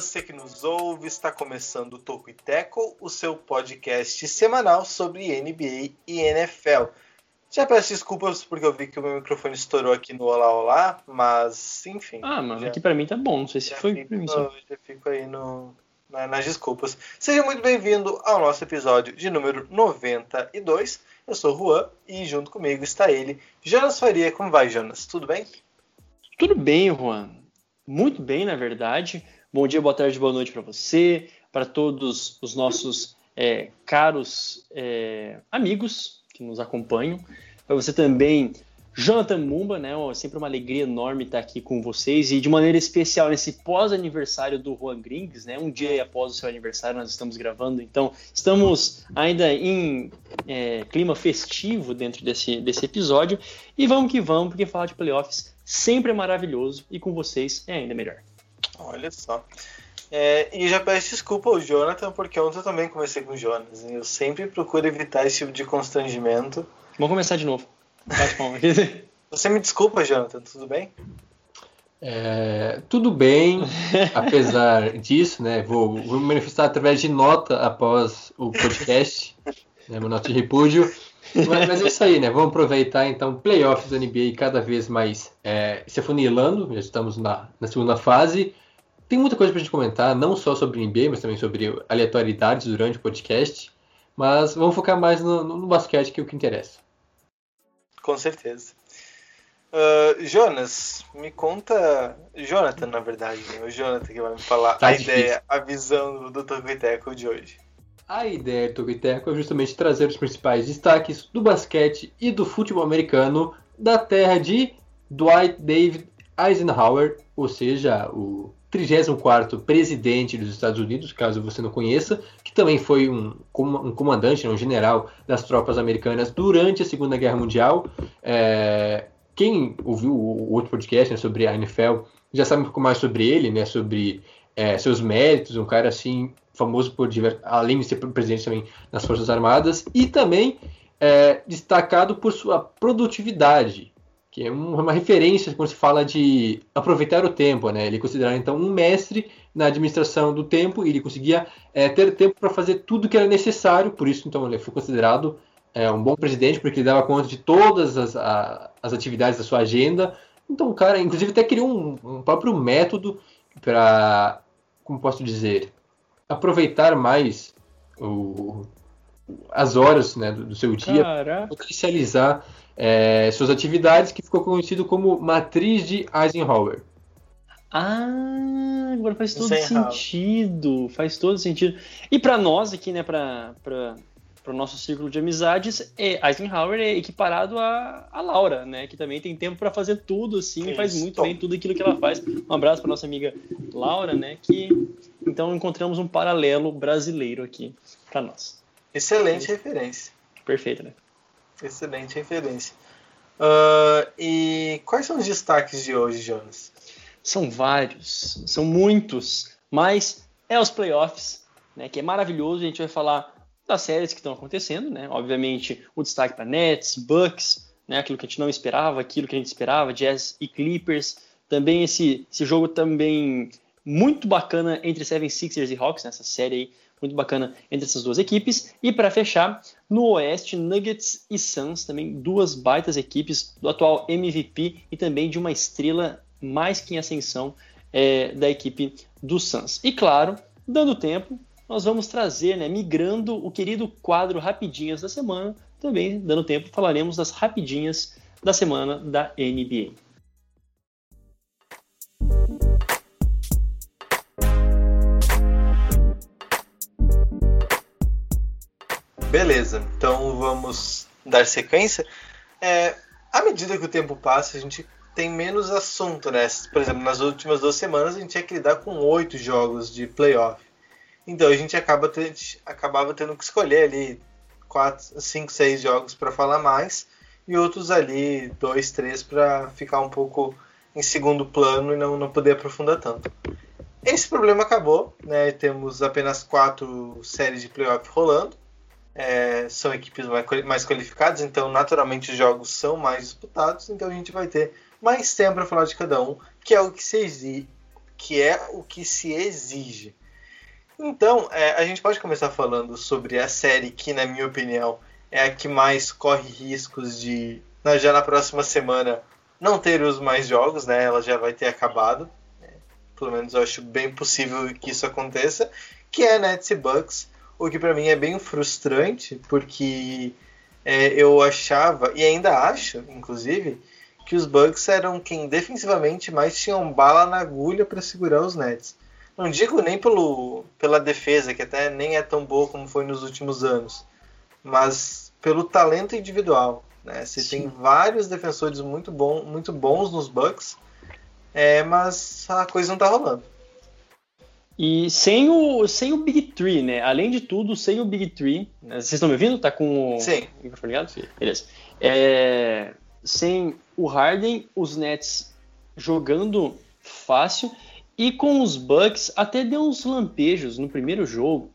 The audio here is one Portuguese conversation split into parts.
Você que nos ouve, está começando o Toco e Tackle, o seu podcast semanal sobre NBA e NFL. Já peço desculpas porque eu vi que o meu microfone estourou aqui no Olá Olá, mas enfim. Ah, mano, já, aqui pra mim tá bom. Não sei se foi fico, só. já fico aí no, na- nas desculpas. Seja muito bem-vindo ao nosso episódio de número 92. Eu sou o Juan e junto comigo está ele, Jonas Faria. Como vai, Jonas? Tudo bem? Tudo bem, Juan. Muito bem, na verdade. Bom dia, boa tarde, boa noite pra você, para todos os nossos é, caros é, amigos que nos acompanham. Para você também, Jonathan Mumba, né? ó, Sempre uma alegria enorme estar aqui com vocês e de maneira especial nesse pós-aniversário do Juan Grings, né? Um dia após o seu aniversário nós estamos gravando, então estamos ainda em é, clima festivo dentro desse, desse episódio e vamos que vamos, porque falar de playoffs sempre é maravilhoso e com vocês é ainda melhor. Olha só. É, e já peço desculpa ao Jonathan, porque ontem eu também comecei com o Jonas. Eu sempre procuro evitar esse tipo de constrangimento. Vamos começar de novo. Você me desculpa, Jonathan, tudo bem? É, tudo bem, apesar disso, né? Vou, vou me manifestar através de nota após o podcast, né, uma nota de repúdio. Mas, mas é isso aí, né? Vamos aproveitar então playoffs da NBA cada vez mais é, se afunilando. Já estamos na, na segunda fase. Tem muita coisa pra gente comentar, não só sobre NBA, mas também sobre aleatoriedades durante o podcast. Mas vamos focar mais no, no basquete, que é o que interessa. Com certeza. Ah, Jonas, me conta. Jonathan, na verdade, né? o Jonathan que vai me falar Tá a difícil. ideia, a visão do, do Tocoiteco de hoje. A ideia do Togiteco é justamente trazer os principais destaques do basquete e do futebol americano da terra de Dwight David Eisenhower, ou seja, o 34º presidente dos Estados Unidos, caso você não conheça, que também foi um, um comandante, né, um general das tropas americanas durante a Segunda Guerra Mundial. É, quem ouviu o outro podcast né, sobre a NFL já sabe um pouco mais sobre ele, né, sobre é, seus méritos, um cara assim famoso por além de ser presidente também nas Forças Armadas e também é, destacado por sua produtividade, que é um- uma referência quando se fala de aproveitar o tempo, né? Ele é considerado então um mestre na administração do tempo e ele conseguia é, ter tempo para fazer tudo que era necessário, por isso então ele foi considerado é, um bom presidente porque ele dava conta de todas as, a- as atividades da sua agenda. Então o cara, inclusive, até criou um, um próprio método para, como posso dizer, aproveitar mais o- as horas né, do, do seu dia, Caraca. potencializar é, suas atividades, que ficou conhecido como matriz de Eisenhower. Ah, agora faz todo Eisenhower. sentido. Faz todo sentido. E pra nós aqui, né, pra, pra, pro nosso círculo de amizades, é, Eisenhower é equiparado a, a Laura, né, que também tem tempo pra fazer tudo, assim, e faz muito bem tudo aquilo que ela faz. Um abraço pra nossa amiga Laura, né, que então encontramos um paralelo brasileiro aqui pra nós. Excelente referência. Perfeito, né? Excelente referência. Ah, e quais são os destaques de hoje, Jonas? São vários, são muitos, mas é os playoffs, né, que é maravilhoso. A gente vai falar das séries que estão acontecendo, né? Obviamente, o destaque para Nets, Bucks, né, aquilo que a gente não esperava, aquilo que a gente esperava, Jazz e Clippers. Também esse, esse jogo também muito bacana entre 76ers e Hawks, nessa série aí, muito bacana entre essas duas equipes. E para fechar, no Oeste, Nuggets e Suns, também duas baitas equipes do atual MVP e também de uma estrela mais que em ascensão é, da equipe do Suns. E claro, dando tempo, nós vamos trazer, né, migrando o querido quadro Rapidinhas da semana. Também, dando tempo, falaremos das rapidinhas da semana da NBA. Beleza, então vamos dar sequência. É, à medida que o tempo passa, a gente tem menos assunto, né? Por exemplo, nas últimas duas semanas a gente tinha que lidar com oito jogos de playoff. Então a gente acaba ter, acabava tendo que escolher ali 4, 5, 6 jogos para falar mais e outros ali, dois, três, para ficar um pouco em segundo plano e não, não poder aprofundar tanto. Esse problema acabou, né? Temos apenas quatro séries de playoff rolando. É, são equipes mais qualificadas, então naturalmente os jogos são mais disputados, então a gente vai ter mais tempo para falar de cada um, que é o que se exige, que é o que se exige. Então, é, a gente pode começar falando sobre a série que, na minha opinião, é a que mais corre riscos de, já na próxima semana, não ter os mais jogos, né? Ela já vai ter acabado. Né? Pelo menos eu acho bem possível que isso aconteça, que é Nets e Bucks, o que para mim é bem frustrante, porque é, eu achava, e ainda acho, inclusive, que os Bucks eram quem defensivamente mais tinham bala na agulha para segurar os Nets. Não digo nem pelo, pela defesa, que até nem é tão boa como foi nos últimos anos, mas pelo talento individual. Né? Você Sim. tem vários defensores muito, bom, muito bons nos Bucks, é, mas a coisa não tá rolando. E sem o, sem o Big Tree, né? Além de tudo, sem o Big Tree. Né? Vocês estão me ouvindo? Tá com o Sim. microfone ligado? Sim. Beleza. É, sem o Harden, os Nets jogando fácil e com os Bucks, até deu uns lampejos no primeiro jogo,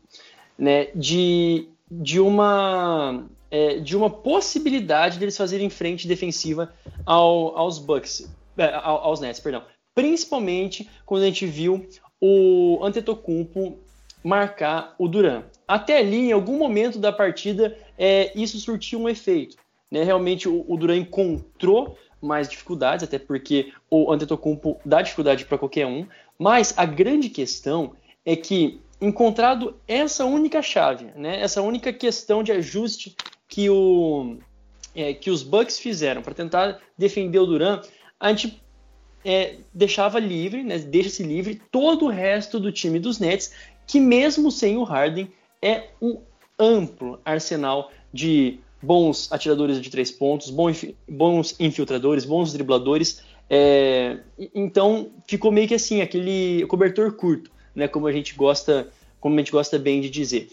né, de, de uma é, de uma possibilidade deles fazerem frente defensiva ao, aos Bucks, é, aos Nets, perdão. Principalmente quando a gente viu o Antetokounmpo marcar o Duran. Até ali, em algum momento da partida, é, isso surtiu um efeito. Né? Realmente o, o Duran encontrou mais dificuldades, até porque o Antetokounmpo dá dificuldade para qualquer um, mas a grande questão é que, encontrado essa única chave, né, essa única questão de ajuste que, o, é, que os Bucks fizeram para tentar defender o Duran, a gente é, deixava livre, né, deixa-se livre todo o resto do time dos Nets, que mesmo sem o Harden é um amplo arsenal de bons atiradores de três pontos, bons infiltradores, bons dribladores, é, então ficou meio que assim, aquele cobertor curto, né, como a gente gosta, como a gente gosta bem de dizer.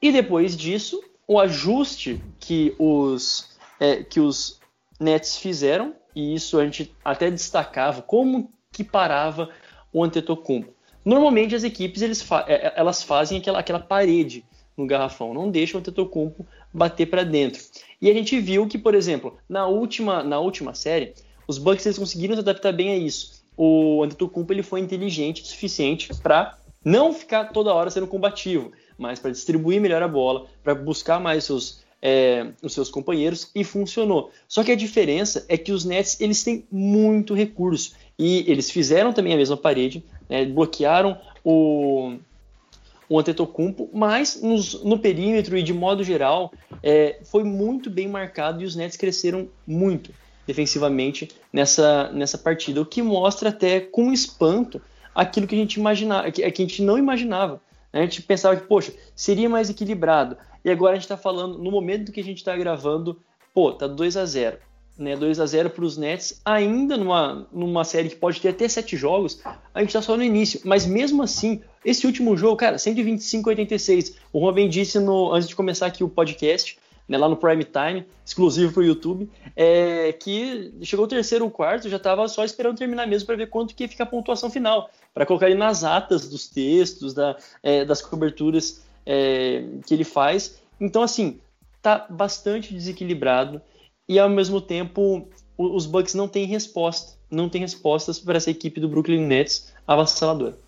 E depois disso, o ajuste que os é, que os Nets fizeram, e isso a gente até destacava como que parava o Antetokounmpo. Normalmente as equipes eles fa é, é, elas fazem aquela, aquela parede no garrafão, não deixam o Antetokounmpo bater para dentro. E a gente viu que, por exemplo, na última, na última série, os Bucks eles conseguiram se adaptar bem a isso. O Antetokounmpo ele foi inteligente o suficiente para não ficar toda hora sendo combativo, mas para distribuir melhor a bola, para buscar mais seus, é, os seus companheiros e funcionou. Só que a diferença é que os Nets eles têm muito recurso e eles fizeram também a mesma parede, né, bloquearam o, o Antetokounmpo, mas nos, no perímetro e de modo geral é, foi muito bem marcado e os Nets cresceram muito defensivamente nessa, nessa partida, o que mostra até com espanto aquilo que a gente imaginava, que, que a gente não imaginava. Né? A gente pensava que, poxa, seria mais equilibrado. E agora a gente está falando, no momento que a gente está gravando, pô, tá 2 a 0 né, 2 a 0 para os Nets, ainda numa, numa série que pode ter até sete jogos, a gente está só no início. Mas mesmo assim, esse último jogo, cara, 125 a 86. O Juan disse no, antes de começar aqui o podcast, né, lá no Prime Time, exclusivo para o YouTube, é, que chegou o terceiro quarto, já estava só esperando terminar mesmo para ver quanto que ia ficar a pontuação final, para colocar ele nas atas dos textos, da, é, das coberturas é, que ele faz. Então, assim, tá bastante desequilibrado e ao mesmo tempo os Bucks não têm resposta, não têm respostas para essa equipe do Brooklyn Nets avassaladora.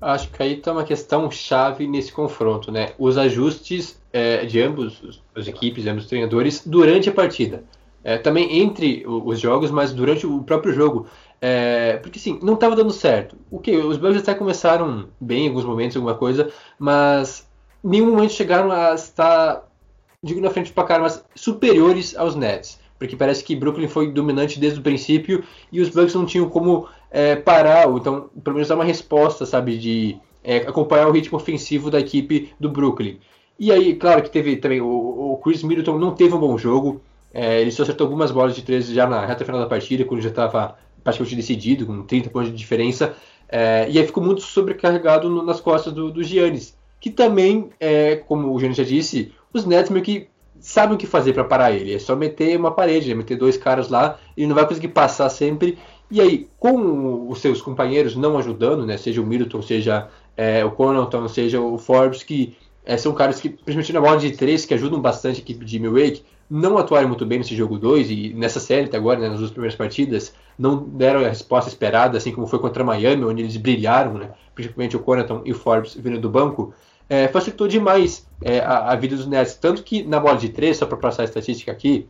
Acho que aí está uma questão chave nesse confronto, né? Os ajustes é, de ambos as equipes, ambos os treinadores, durante a partida. É, também entre os jogos, mas durante o próprio jogo. É, porque sim, não estava dando certo. O que? Os Bucks até começaram bem em alguns momentos, alguma coisa, mas em nenhum momento chegaram a estar, digo na frente do placar, mas superiores aos Nets. Porque parece que Brooklyn foi dominante desde o princípio e os Bucks não tinham como é, parar, ou então pelo menos dar uma resposta, sabe, de é, acompanhar o ritmo ofensivo da equipe do Brooklyn. E aí, claro que teve também o, o Chris Middleton não teve um bom jogo, é, ele só acertou algumas bolas de três já na reta final da partida, quando já estava praticamente decidido, com 30 pontos de diferença, é, e aí ficou muito sobrecarregado no, nas costas do, do Giannis. que também, é, como o Júnior já disse, os Nets meio que sabem o que fazer para parar ele. É só meter uma parede, é meter dois caras lá, ele não vai conseguir passar sempre. E aí, com os seus companheiros não ajudando, né, seja o Middleton, seja é, o Connaughton, seja o Forbes, que é, são caras que, principalmente na bola de três, que ajudam bastante a equipe de Milwaukee, não atuaram muito bem nesse jogo 2 e nessa série até agora, né, nas duas primeiras partidas, não deram a resposta esperada, assim como foi contra Miami, onde eles brilharam, né, principalmente o Connaughton e o Forbes vindo do banco, é, facilitou demais é, a, a, vida dos Nets. Tanto que na bola de 3, só para passar a estatística aqui,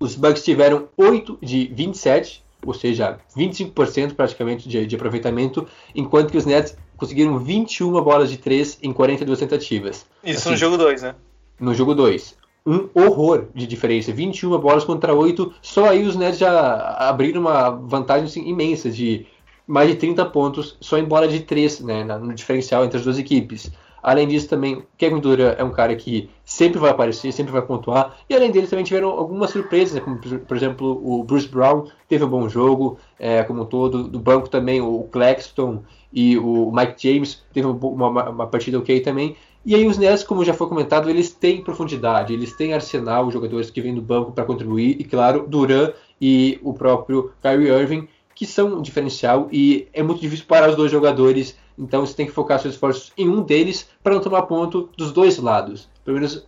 os Bucks tiveram 8 de 27, ou seja, 25% praticamente de, de, aproveitamento, enquanto que os Nets conseguiram 21 bolas de 3 em 42 tentativas. Isso assim, no jogo 2, né? No jogo 2. Um horror de diferença. 21 bolas contra 8. Só aí os Nets já abriram uma vantagem assim, imensa de mais de 30 pontos só em bola de 3, né, no diferencial entre as duas equipes. Além disso, também, Kevin Durant é um cara que sempre vai aparecer, sempre vai pontuar. E além dele, também tiveram algumas surpresas, como por exemplo o Bruce Brown teve um bom jogo, é, como um todo. Do banco também o Claxton e o Mike James teve uma, uma, uma partida ok também. E aí os Nets, como já foi comentado, eles têm profundidade, eles têm arsenal, jogadores que vêm do banco para contribuir. E claro, Durant e o próprio Kyrie Irving, que são um diferencial. E é muito difícil parar os dois jogadores então você tem que focar seus esforços em um deles para não tomar ponto dos dois lados. Pelo menos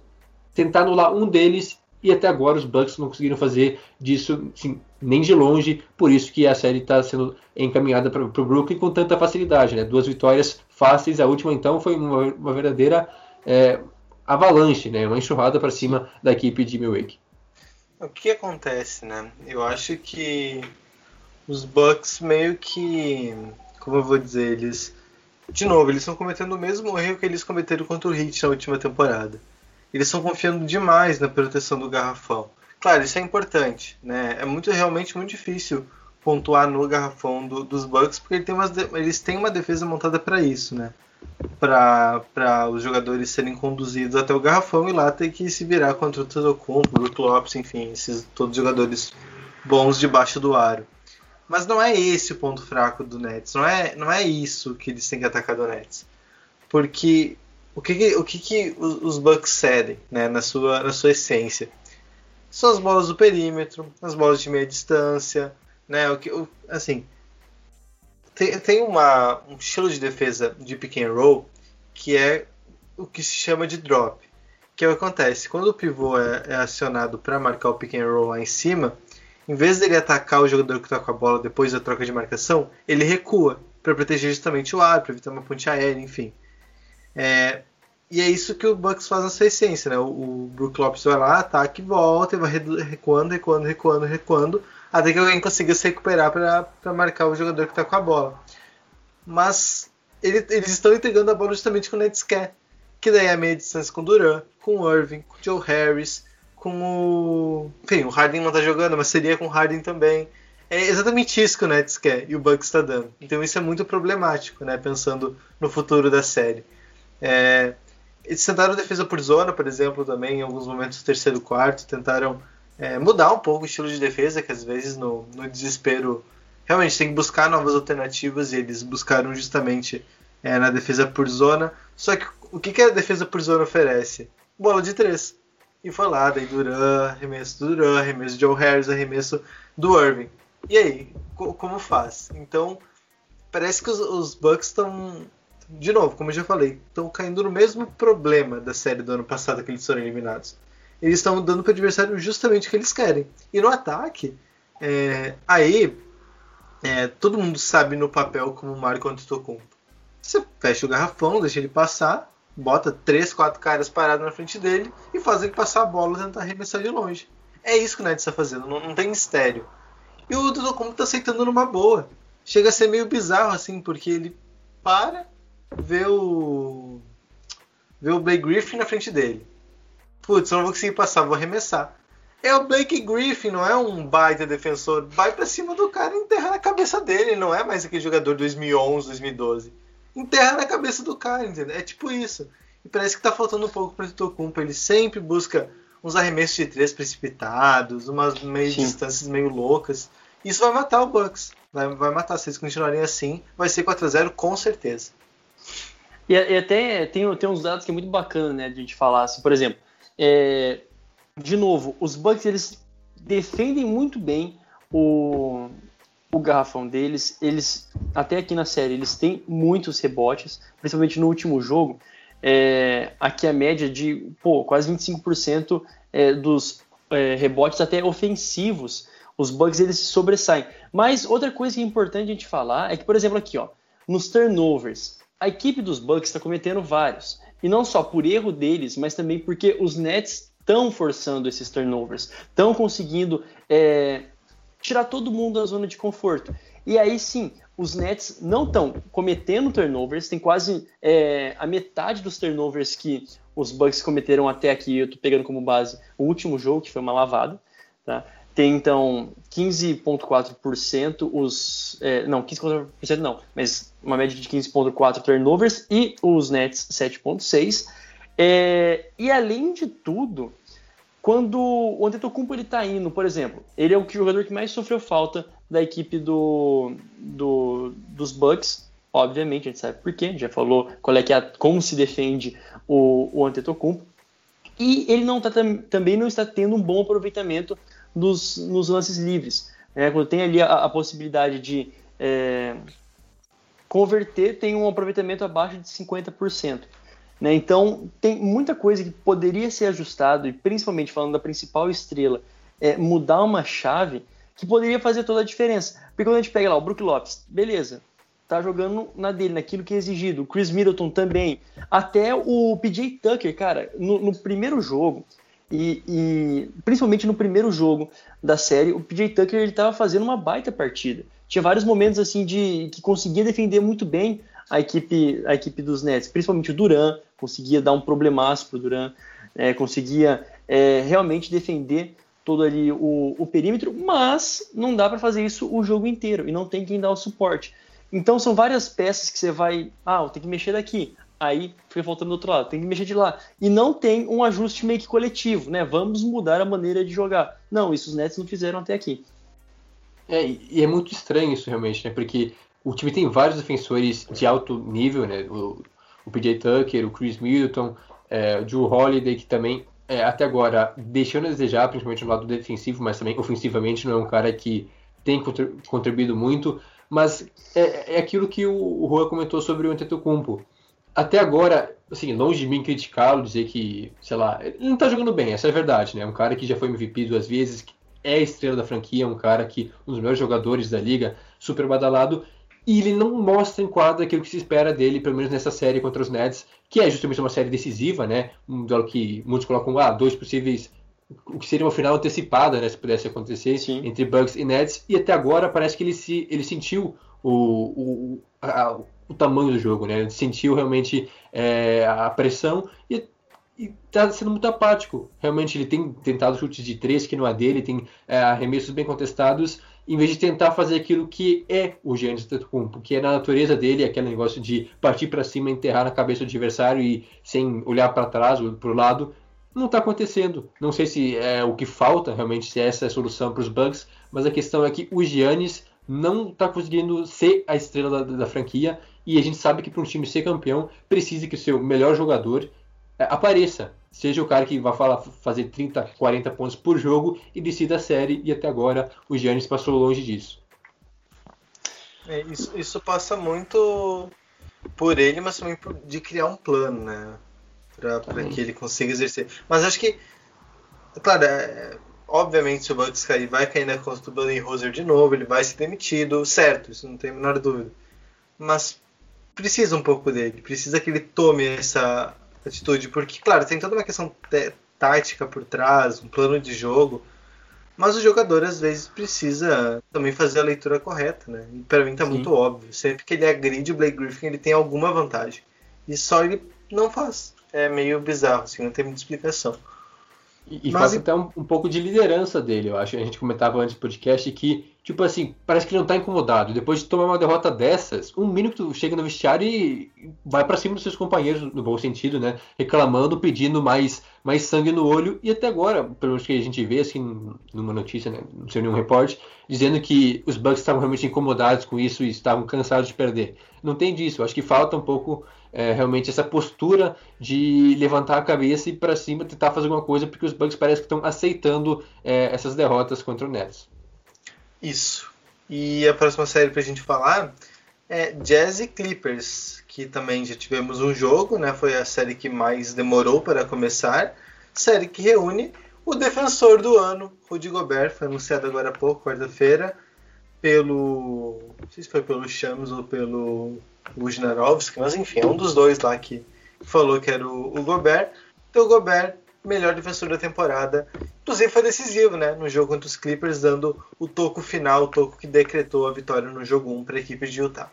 tentar anular um deles e até agora os Bucks não conseguiram fazer disso assim, nem de longe, por isso que a série está sendo encaminhada para o Brooklyn com tanta facilidade. Né? Duas vitórias fáceis, a última então foi uma, uma verdadeira é, avalanche, né? uma enxurrada para cima da equipe de Milwaukee. O que acontece, né? Eu acho que os Bucks meio que, como eu vou dizer, eles de novo, eles estão cometendo o mesmo erro que eles cometeram contra o Heat na última temporada. Eles estão confiando demais na proteção do garrafão. Claro, isso é importante, né? É muito realmente muito difícil pontuar no garrafão do, dos Bucks porque ele tem umas, eles têm uma defesa montada para isso, né? Para os jogadores serem conduzidos até o garrafão e lá ter que se virar contra o Todocumpo, o Brook Lopes, enfim, esses todos jogadores bons debaixo do aro. Mas não é esse o ponto fraco do Nets. Não é, não é isso que eles têm que atacar do Nets. Porque o que, o que, que os Bucks cedem né, na, sua, na sua essência? São as bolas do perímetro, as bolas de meia distância. Né, o que, o, assim, tem, tem uma, um estilo de defesa de pick and roll que é o que se chama de drop. Que é o que acontece? Quando o pivô é, é acionado para marcar o pick and roll lá em cima, em vez dele atacar o jogador que está com a bola depois da troca de marcação, ele recua para proteger justamente o ar, para evitar uma ponte aérea, enfim. É, e é isso que o Bucks faz na sua essência, né? O, o Brook Lopes vai lá, ataca e volta, e vai recuando, recuando, recuando, recuando, até que alguém consiga se recuperar para marcar o jogador que está com a bola. Mas ele, eles estão entregando a bola justamente quando o Nets quer, que daí é a meia distância com Duran, com Irving, com Joe Harris, com o. Enfim, o Harden não tá jogando, mas seria com o Harden também. É exatamente isso que o Nets quer e o Bucks está dando. Então isso é muito problemático, né? Pensando no futuro da série. É... Eles tentaram defesa por zona, por exemplo, também em alguns momentos do terceiro quarto, tentaram é, mudar um pouco o estilo de defesa, que às vezes no, no desespero realmente tem que buscar novas alternativas e eles buscaram justamente é, na defesa por zona. Só que o que, que a defesa por zona oferece? Bola de três. E foi lá, daí Duran, arremesso do Duran, arremesso de Joe Harris, arremesso do Irving. E aí, co como faz? Então, parece que os, os Bucks estão, de novo, como eu já falei, estão caindo no mesmo problema da série do ano passado que eles foram eliminados. Eles estão dando para o adversário justamente o que eles querem. E no ataque, é, aí, é, todo mundo sabe no papel como o Marco Antetokounmpo. Você fecha o garrafão, deixa ele passar, bota três, quatro caras parados na frente dele e faz ele passar a bola e tentar arremessar de longe. É isso que o Nets está fazendo, não, não, tem mistério. E o Dudu está aceitando numa boa. Chega a ser meio bizarro assim, porque ele para, vê o. vê o Blake Griffin na frente dele. Putz, eu não vou conseguir passar, vou arremessar. É o Blake Griffin, não é um baita defensor. Vai para cima do cara e enterra na cabeça dele, não é mais aquele jogador 2011, 2012 enterra na cabeça do cara, entendeu? É tipo isso. E parece que tá faltando um pouco para o Tocumpo. Ele sempre busca uns arremessos de três precipitados, umas meio distâncias meio loucas. Isso vai matar o Bucks. Vai, vai matar. Se eles continuarem assim, vai ser 4x0 com certeza. E, e até tem, tem uns dados que é muito bacana, né, de a gente falar, assim, por exemplo, é, de novo, os Bucks, eles defendem muito bem o, o garrafão deles, eles, até aqui na série, eles têm muitos rebotes, principalmente no último jogo, é, aqui a média de, pô, quase 25% é, dos é, rebotes até ofensivos, os Bucks, eles se sobressaem. Mas outra coisa que é importante a gente falar é que, por exemplo, aqui, ó, nos turnovers, a equipe dos Bucks está cometendo vários. E não só por erro deles, mas também porque os Nets estão forçando esses turnovers, estão conseguindo é, tirar todo mundo da zona de conforto. E aí sim, os Nets não estão cometendo turnovers, tem quase é, a metade dos turnovers que os Bucks cometeram até aqui, eu estou pegando como base o último jogo, que foi uma lavada. Tá? Tem então 15,4% os. É, não, 15,4% não, mas uma média de 15,4% turnovers e os Nets 7,6%. É, e além de tudo, quando o Antetokounmpo ele tá indo, por exemplo, ele é o jogador que mais sofreu falta da equipe do, do dos Bucks. Obviamente, a gente sabe por quê, já falou qual é que é, como se defende o, o Antetokounmpo. E ele não tá, também não está tendo um bom aproveitamento nos, nos lances livres. Né? Quando tem ali a, a possibilidade de é, converter, tem um aproveitamento abaixo de 50%. Né? Então, tem muita coisa que poderia ser ajustado, e principalmente falando da principal estrela, é, mudar uma chave que poderia fazer toda a diferença. Porque quando a gente pega lá o Brook Lopes, beleza, tá jogando na dele, naquilo que é exigido. O Chris Middleton também. Até o PJ Tucker, cara, no, no primeiro jogo, e, e, principalmente no primeiro jogo da série, o PJ Tucker ele estava fazendo uma baita partida. Tinha vários momentos assim de que conseguia defender muito bem a equipe, a equipe dos Nets, principalmente o Duran, conseguia dar um problemaço para o Duran, é, conseguia é, realmente defender todo ali o, o perímetro, mas não dá para fazer isso o jogo inteiro e não tem quem dar o suporte. Então são várias peças que você vai, ah, tem que mexer daqui, aí fica faltando do outro lado, tem que mexer de lá. E não tem um ajuste meio que coletivo, né? Vamos mudar a maneira de jogar. Não, isso os Nets não fizeram até aqui. É, e é muito estranho isso realmente, né? Porque o time tem vários defensores de alto nível, né? O, o PJ Tucker, o Chris Middleton, é, o Drew Holiday, que também, é, até agora, deixando a desejar, principalmente no lado defensivo, mas também ofensivamente não é um cara que tem contribuído muito. Mas é, é aquilo que o, o Juan comentou sobre o Antetokounmpo até agora, assim, longe de mim criticá-lo, dizer que, sei lá, ele não tá jogando bem, essa é a verdade, né? É um cara que já foi MVP duas vezes, é a estrela da franquia, um cara que um dos melhores jogadores da liga, super badalado, e ele não mostra em quadra aquilo que se espera dele, pelo menos nessa série contra os Nets, que é justamente uma série decisiva, né? Um duelo que muitos colocam, ah, dois possíveis o que seria uma final antecipada, né, se pudesse acontecer, Sim. entre Bucks e Nets, e até agora parece que ele, se, ele sentiu o, o, a, o tamanho do jogo, né? Ele sentiu realmente é, a pressão e está sendo muito apático. Realmente ele tem tentado chutes de três que não é dele, tem é, arremessos bem contestados, em vez de tentar fazer aquilo que é o Giannis Antetokounmpo, que é na natureza dele, aquele negócio de partir para cima, enterrar na cabeça do adversário e sem olhar para trás ou para o lado, não está acontecendo. Não sei se é o que falta realmente, se essa é a solução para os Bucks, mas a questão é que o Giannis não está conseguindo ser a estrela da, da franquia e a gente sabe que para um time ser campeão, precisa que o seu melhor jogador é, apareça. Seja o cara que vai falar, fazer 30, 40 pontos por jogo e decida a série. E até agora o Giannis passou longe disso. É, isso, isso passa muito por ele, mas também por, de criar um plano, né? Para que ele consiga exercer. Mas acho que, claro, é, obviamente se o Bucks cair, vai cair na conta do Buddy Roser de novo, ele vai ser demitido, certo, isso não tem a menor dúvida. Mas precisa um pouco dele, precisa que ele tome essa atitude, porque, claro, tem toda uma questão tática por trás, um plano de jogo, mas o jogador às vezes precisa também fazer a leitura correta, né? E para mim tá Sim. muito óbvio, sempre que ele agride o Blake Griffin, ele tem alguma vantagem. E só ele não faz. É meio bizarro, assim, não tem muita explicação. E, e Mas, até um, um, pouco de liderança dele, eu acho. A gente comentava antes do podcast que, tipo assim, parece que ele não tá incomodado. Depois de tomar uma derrota dessas, um minuto chega no vestiário e vai para cima dos seus companheiros, no bom sentido, né? Reclamando, pedindo mais, mais sangue no olho. E até agora, pelo menos que a gente vê, assim, numa notícia, né? Não sei nenhum reporte, dizendo que os Bucks estavam realmente incomodados com isso e estavam cansados de perder. Não tem disso. Eu acho que falta um pouco é, realmente essa postura de levantar a cabeça e para cima tentar fazer alguma coisa, porque os Bucks parece que estão aceitando é, essas derrotas contra o Nets. Isso. E a próxima série para a gente falar é Jazz e Clippers, que também já tivemos um jogo, né? Foi a série que mais demorou para começar. Série que reúne o defensor do ano, Rudy Gobert, foi anunciado agora há pouco, quarta-feira, pelo. Não sei se foi pelo Shams ou pelo Wojnarowski, mas enfim, é um dos dois lá que falou que era o, o Gobert. Então o Gobert, melhor defensor da temporada. Inclusive foi decisivo, né? No jogo contra os Clippers, dando o toco final, o toco que decretou a vitória no jogo 1 para a equipe de Utah.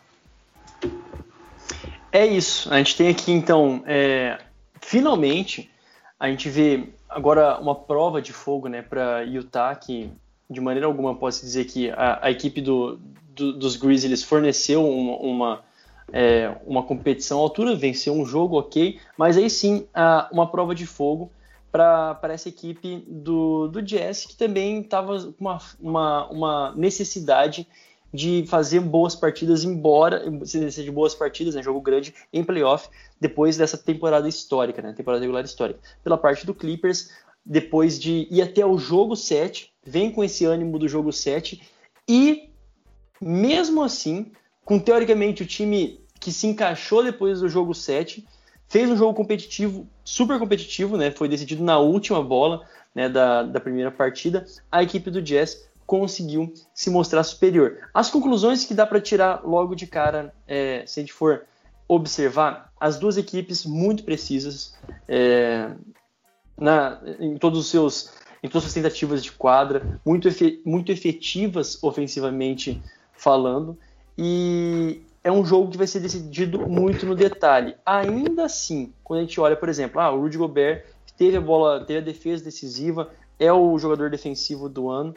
É isso. A gente tem aqui então, é, finalmente, a gente vê agora uma prova de fogo, né, para Utah que de maneira alguma posso dizer que a, a equipe do, do, dos Grizzlies forneceu uma, uma, é, uma competição à altura, venceu um jogo, ok, mas aí sim a, uma prova de fogo para essa equipe do, do Jazz, que também estava com uma, uma, uma necessidade de fazer boas partidas, embora seja de boas partidas, né, jogo grande em playoff, depois dessa temporada histórica, né, temporada regular histórica. Pela parte do Clippers, depois de ir até o jogo 7, vem com esse ânimo do jogo 7 e mesmo assim, com teoricamente o time que se encaixou depois do jogo 7, fez um jogo competitivo, super competitivo, né? Foi decidido na última bola né, da, da primeira partida. A equipe do Jazz conseguiu se mostrar superior. As conclusões que dá para tirar logo de cara, é, se a gente for observar, as duas equipes muito precisas é, na, em todos os seus em todas as tentativas de quadra, muito, muito efetivas ofensivamente falando, e é um jogo que vai ser decidido muito no detalhe. Ainda assim, quando a gente olha, por exemplo, ah, o Rudy Gobert teve a bola, teve a defesa decisiva, é o jogador defensivo do ano,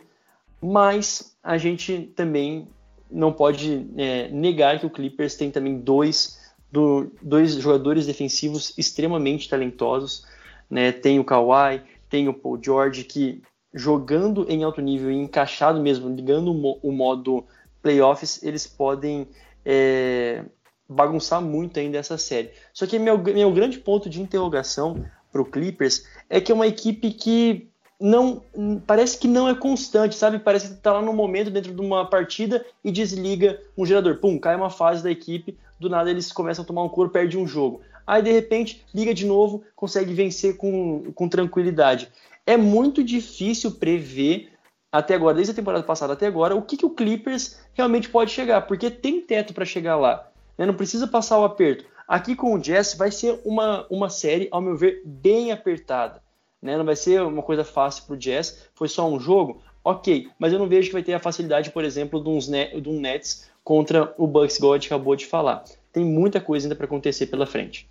mas a gente também não pode é, negar que o Clippers tem também dois, do, dois jogadores defensivos extremamente talentosos, né? Tem o Kawhi, tem o Paul George que jogando em alto nível e encaixado mesmo, ligando o, modo playoffs, eles podem é, bagunçar muito ainda essa série. Só que meu, meu grande ponto de interrogação para o Clippers é que é uma equipe que não parece que não é constante, sabe? Parece que está lá no momento dentro de uma partida e desliga um gerador. Pum, cai uma fase da equipe, do nada eles começam a tomar um couro, perde um jogo aí de repente liga de novo, consegue vencer com, com tranquilidade. É muito difícil prever até agora, desde a temporada passada até agora, o que, que o Clippers realmente pode chegar, porque tem teto para chegar lá. Né? Não precisa passar o aperto. Aqui com o Jazz vai ser uma, uma série, ao meu ver, bem apertada. Né? Não vai ser uma coisa fácil para o Jazz, foi só um jogo, ok, mas eu não vejo que vai ter a facilidade, por exemplo, de, uns net, de um Nets contra o Bucks, igual a gente acabou de falar. Tem muita coisa ainda para acontecer pela frente.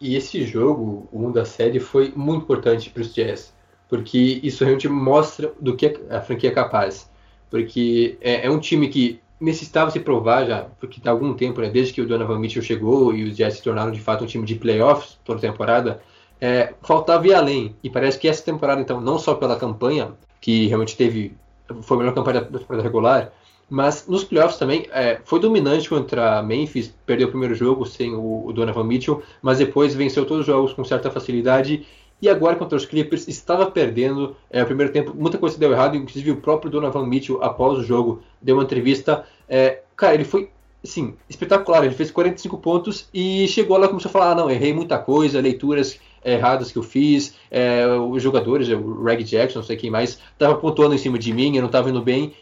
E esse jogo, o 1 da série, foi muito importante para os Jazz, porque isso realmente mostra do que a franquia é capaz. Porque é, é um time que necessitava se provar já, porque há algum tempo, né, desde que o Donovan Mitchell chegou e os Jazz se tornaram de fato um time de playoffs toda temporada, é, faltava ir além. E parece que essa temporada, então, não só pela campanha, que realmente teve foi a melhor campanha da temporada regular, mas nos playoffs também é, foi dominante contra Memphis, perdeu o primeiro jogo sem o, o Donovan Mitchell, mas depois venceu todos os jogos com certa facilidade. E agora contra os Clippers estava perdendo é, o primeiro tempo, muita coisa deu errado, inclusive o próprio Donovan Mitchell, após o jogo, deu uma entrevista. É, cara, ele foi assim, espetacular, ele fez 45 pontos e chegou lá e começou a falar: ah, não, errei muita coisa, leituras erradas que eu fiz, é, os jogadores, o Reg Jackson, não sei quem mais, estava pontuando em cima de mim, eu não estava indo bem.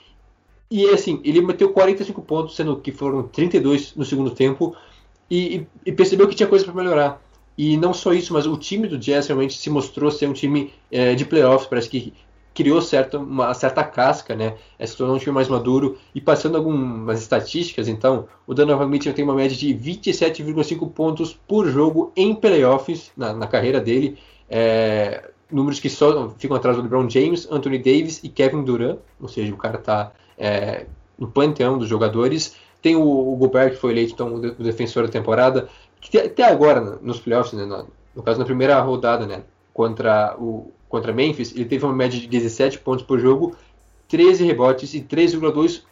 E assim, ele meteu 45 pontos, sendo que foram 32 no segundo tempo, e, e percebeu que tinha coisa para melhorar. E não só isso, mas o time do Jazz realmente se mostrou ser um time é, de playoffs, parece que criou certa, uma certa casca, né? É, se tornou um time mais maduro. E passando algumas estatísticas, então, o Donovan Mitchell tem uma média de 27,5 pontos por jogo em playoffs na, na carreira dele. É, números que só ficam atrás do LeBron James, Anthony Davis e Kevin Durant, ou seja, o cara está é, no panteão dos jogadores. Tem o, o Gobert, que foi eleito então, o defensor da temporada, que até agora, nos playoffs, né, no, no, caso na primeira rodada, né, contra o contra Memphis, ele teve uma média de 17 pontos por jogo, 13 rebotes e 3,2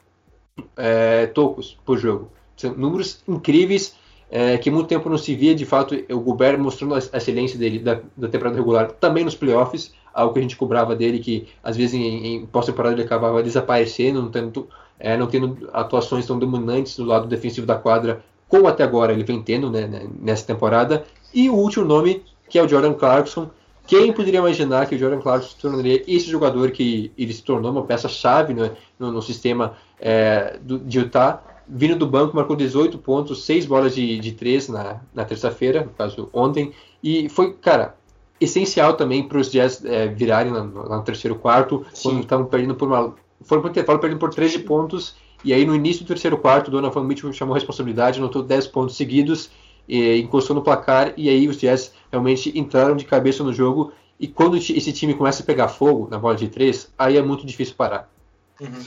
é, tocos por jogo. São números incríveis. é, que muito tempo não se via, de fato, o Gobert mostrando a excelência dele da, da temporada regular, também nos playoffs, algo que a gente cobrava dele, que às vezes em, em pós-temporada ele acabava desaparecendo, não tendo, é, não tendo atuações tão dominantes do lado defensivo da quadra, como até agora ele vem tendo né, né nessa temporada. E o último nome, que é o Jordan Clarkson. Quem poderia imaginar que o Jordan Clarkson se tornaria esse jogador que ele se tornou uma peça-chave né, no, no, sistema é, do, de Utah? vindo do banco, marcou 18 pontos, 6 bolas de, de 3 na, na terça-feira, no caso ontem, e foi, cara, essencial também para os Jazz é, virarem lá no, no, terceiro quarto, Sim. quando estavam perdendo por uma. Foram para o intervalo perdendo por 13 pontos, e aí no início do terceiro quarto, o Donovan Mitchell chamou a responsabilidade, anotou 10 pontos seguidos, e, encostou no placar, e aí os Jazz realmente entraram de cabeça no jogo, e quando esse time começa a pegar fogo na bola de 3, aí é muito difícil parar. Uhum.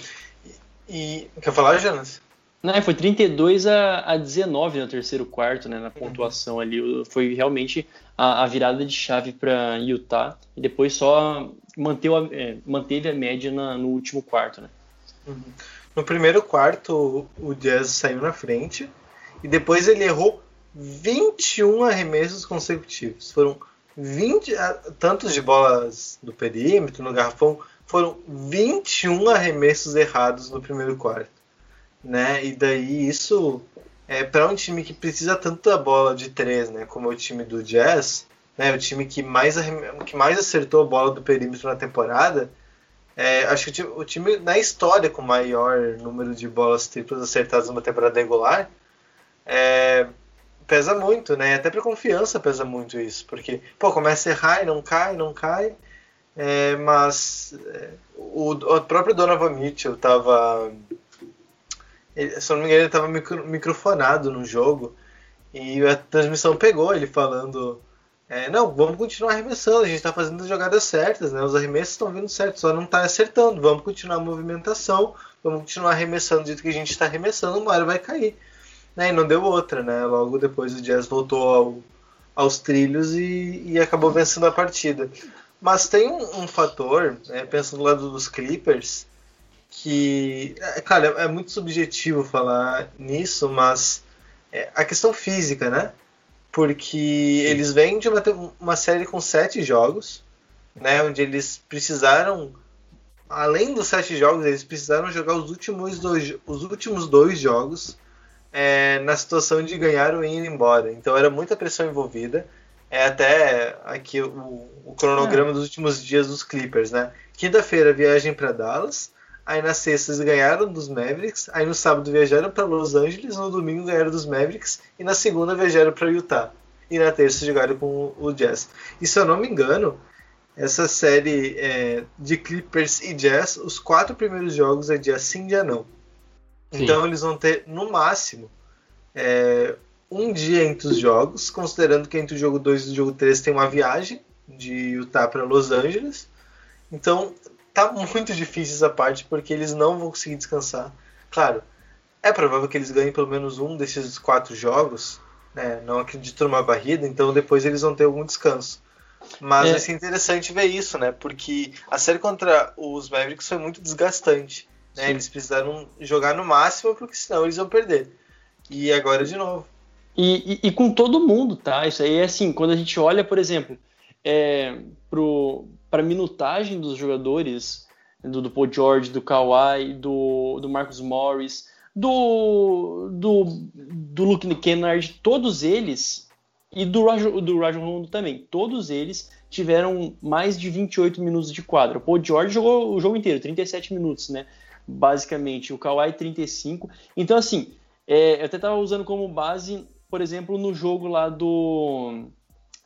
E, quer falar, Jonas? Não, foi 32 a, a 19 no terceiro quarto, né, na pontuação ali. Foi realmente a, a virada de chave para Utah. E depois só manteve a, é, manteve a média na, no último quarto, né? Uhum. No primeiro quarto, o Jazz saiu na frente. E depois ele errou 21 arremessos consecutivos. Foram 20, tantos de bolas no perímetro, no garrafão. Foram 21 arremessos errados no primeiro quarto né? E daí isso é para um time que precisa tanto da bola de três, né? Como o time do Jazz, né? O time que mais que mais acertou a bola do perímetro na temporada. É, acho que o time na história com maior número de bolas triplas acertadas numa temporada regular é, pesa muito, né? Até para confiança pesa muito isso, porque pô começa a errar e não cai, não cai. É, mas é, o, o próprio Donovan Mitchell estava ele, se eu não me engano, ele estava micro, microfonado no jogo e a transmissão pegou ele falando: é, Não, vamos continuar arremessando, a gente está fazendo as jogadas certas, né? os arremessos estão vindo certos, só não está acertando, vamos continuar a movimentação, vamos continuar arremessando do jeito que a gente está arremessando, uma hora vai cair. Né? E não deu outra, né? Logo depois o Jazz voltou ao, aos trilhos e, e, acabou vencendo a partida. Mas tem um, um fator, né, pensando do lado dos Clippers, que, é, cara, é muito subjetivo falar nisso, mas é a questão física, né? Porque eles vêm de uma, uma série com sete jogos, né? Onde eles precisaram, além dos sete jogos, eles precisaram jogar os últimos dois, os últimos dois jogos é, na situação de ganhar ou ir embora. Então era muita pressão envolvida. É até aqui o, o cronograma é. dos últimos dias dos Clippers, né? Quinta-feira, viagem para Dallas. Aí na sexta eles ganharam dos Mavericks. Aí no sábado viajaram para Los Angeles. No domingo ganharam dos Mavericks. E na segunda viajaram para Utah. E na terça jogaram com o Jazz. E se eu não me engano, essa série é, de Clippers e Jazz, os quatro primeiros jogos é dia sim, dia não. Sim. Então eles vão ter no máximo é, um dia entre os jogos, considerando que entre o jogo 2 e o jogo 3 tem uma viagem de Utah para Los Angeles. Então tá muito difícil essa parte porque eles não vão conseguir descansar. Claro, é provável que eles ganhem pelo menos um desses quatro jogos. Né? Não acredito numa barrida, então depois eles vão ter algum descanso. Mas é. vai ser interessante ver isso, né? Porque a série contra os Mavericks foi muito desgastante. Né? Eles precisaram jogar no máximo, porque senão eles vão perder. E agora de novo. E, e, e com todo mundo, tá? Isso aí é assim, quando a gente olha, por exemplo, é, pro, para minutagem dos jogadores, do, do Paul George, do Kawhi, do, do Marcus Morris, do, do, do Luke Kennard, todos eles, e do Rajon, do Rajon Rondo também, todos eles tiveram mais de 28 minutos de quadra. O Paul George jogou o jogo inteiro, 37 minutos, né? Basicamente, o Kawhi 35. Então, assim, é, eu até estava usando como base, por exemplo, no jogo lá do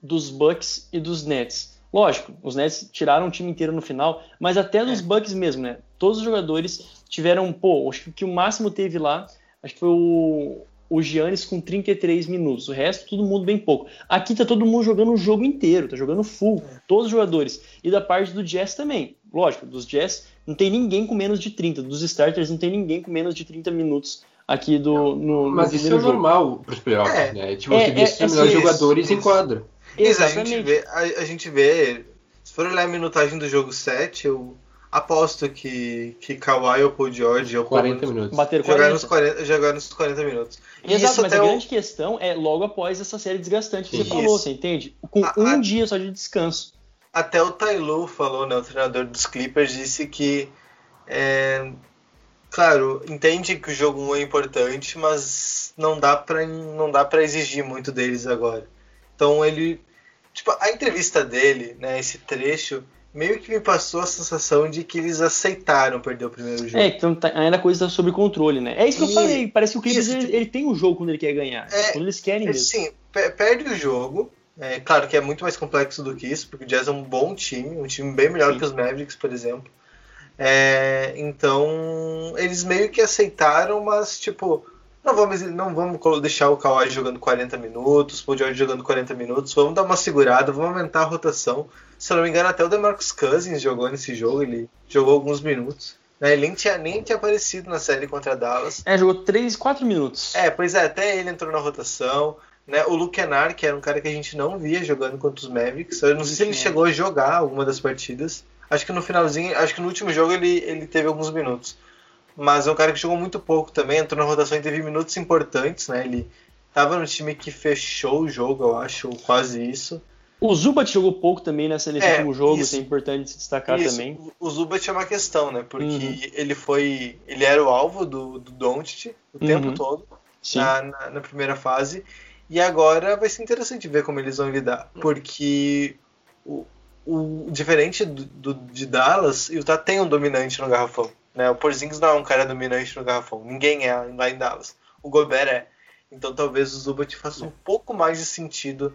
dos Bucks e dos Nets. Lógico, os Nets tiraram o time inteiro no final, mas até nos é. Bucks mesmo, né? Todos os jogadores tiveram, pô, acho que o máximo teve lá, acho que foi o, o Giannis com 33 minutos. O resto, todo mundo bem pouco. Aqui tá todo mundo jogando o jogo inteiro, tá jogando full, é. todos os jogadores. E da parte do Jazz também. Lógico, dos Jazz não tem ninguém com menos de 30. Dos starters não tem ninguém com menos de 30 minutos aqui do no, Mas no isso é jogo. normal pros playoffs, é. né? Tipo, é, você é, é, melhores jogadores isso. em quadra. Exatamente. A gente vê, a, a, gente vê, se for olhar a minutagem do jogo 7, o, Aposto que, que Kawhi ou Paul George ou 40 minutos. Jogaram 40. nos 40, jogaram nos 40 minutos. E Exato, isso mas até a o- grande questão é logo após essa série desgastante que você Sim. falou, Isso. você entende? Com A- um a- dia só de descanso. Até o Tyloo falou, né, o treinador dos Clippers, disse que, é, claro, entende que o jogo 1 é importante, mas não dá pra não dá para exigir muito deles agora. Então ele, tipo, a entrevista dele, né, esse trecho, meio que me passou a sensação de que eles aceitaram perder o primeiro jogo. É, então tá, ainda a coisa sobre controle, né? É isso que eu E- falei, parece que o Clippers isso, ele, ele tem um jogo quando ele quer ganhar. É, quando eles querem mesmo. Sim, pe- perde o jogo. É claro que é muito mais complexo do que isso, porque o Jazz é um bom time, um time bem melhor Sim. que os Mavericks, por exemplo. É, então, eles meio que aceitaram, mas tipo, não vamos, não vamos deixar o Kawhi jogando 40 minutos, o Paul George jogando 40 minutos, vamos dar uma segurada, vamos aumentar a rotação. Se eu não me engano, até o DeMarcus Cousins jogou nesse jogo, ele jogou alguns minutos. né? Ele nem tinha, nem tinha aparecido na série contra Dallas. É, jogou 3, 4 minutos. É, pois é, até ele entrou na rotação. Né? O Luke Kennard, que era um cara que a gente não via jogando contra os Mavericks. Eu não sei se ele chegou a jogar alguma das partidas. Acho que no finalzinho, acho que no último jogo ele, ele teve alguns minutos. Mas é um cara que jogou muito pouco também, entrou na rotação e teve minutos importantes, né? Ele tava no time que fechou o jogo, eu acho, ou quase isso. O Zubat jogou pouco também nessa, nesse É, último jogo, isso. é importante se destacar Isso, também. O Zubat é uma questão, né? Porque Uhum. ele foi. Ele era o alvo do, do Doncic o Uhum. tempo todo. Na, na- na primeira fase. E agora vai ser interessante ver como eles vão lidar. Porque o, o diferente do, do- de Dallas, o Utah tem um dominante no garrafão. Né? O Porzingis não é um cara dominante no garrafão. Ninguém é lá em Dallas. O Gobert é. Então talvez o Zubat faça um pouco mais de sentido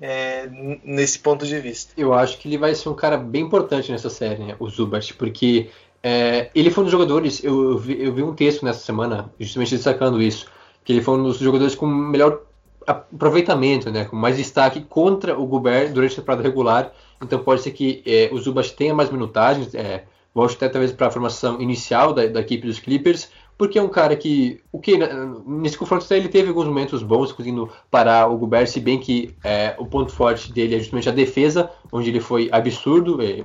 é, nesse ponto de vista. Eu acho que ele vai ser um cara bem importante nessa série, né, o Zubat, porque é, ele foi um dos jogadores. Eu, eu vi, eu vi um texto nessa semana, justamente destacando isso, que ele foi um dos jogadores com melhor aproveitamento, né, com mais destaque contra o Gobert durante a temporada regular. Então pode ser que é, o Zubat tenha mais minutagens, é, volte até talvez para a formação inicial da, da equipe dos Clippers, porque é um cara que, o que né, nesse confronto ele teve alguns momentos bons, conseguindo parar o Gobert, se bem que é, o ponto forte dele é justamente a defesa, onde ele foi absurdo. é,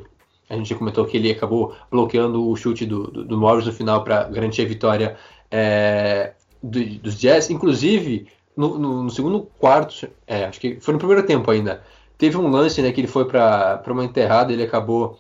a gente comentou que ele acabou bloqueando o chute do, do, do Morris no final para garantir a vitória é, do- dos Jazz. Inclusive, no, no- no segundo quarto, é, acho que foi no primeiro tempo ainda, teve um lance né, que ele foi para uma enterrada, ele acabou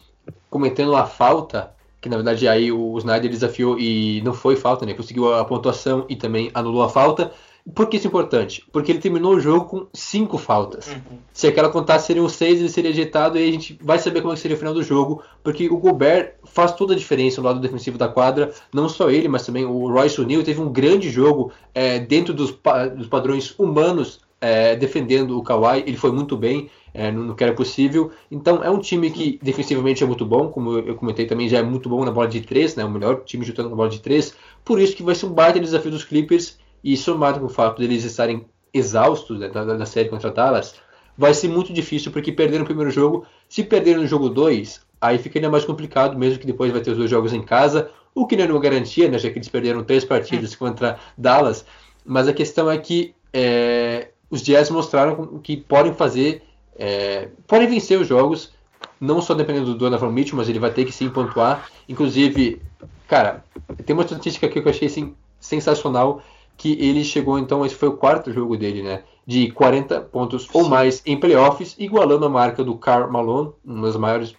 cometendo uma falta, que na verdade aí o Snyder desafiou e não foi falta, né? Conseguiu a pontuação e também anulou a falta. Por que isso é importante? Porque ele terminou o jogo com cinco faltas. Se aquela contasse seriam seis, ele seria ejetado e a gente vai saber como é seria o final do jogo, porque o Gobert faz toda a diferença no lado defensivo da quadra, não só ele, mas também o Royce O'Neal teve um grande jogo é, dentro dos, pa- dos padrões humanos é, defendendo o Kawhi, ele foi muito bem é, no, no que era possível, então é um time que defensivamente é muito bom, como eu, eu comentei também, já é muito bom na bola de três, né, o melhor time chutando na bola de três, por isso que vai ser um baita desafio dos Clippers, e somado com o fato deles estarem exaustos né, da, da série contra Dallas, vai ser muito difícil porque perderam o primeiro jogo. Se perderem no jogo 2, aí fica ainda mais complicado, mesmo que depois vai ter os dois jogos em casa, o que não é uma garantia, né, já que eles perderam três partidas contra Dallas. Mas a questão é que é, os Jazz mostraram que podem fazer, é, podem vencer os jogos, não só dependendo do Donovan Mitchell, mas ele vai ter que sim pontuar. Inclusive, cara, tem uma estatística aqui que eu achei assim, sensacional que ele chegou, então, esse foi o quarto jogo dele, né? De 40 pontos ou mais em playoffs, igualando a marca do Karl Malone, um dos maiores,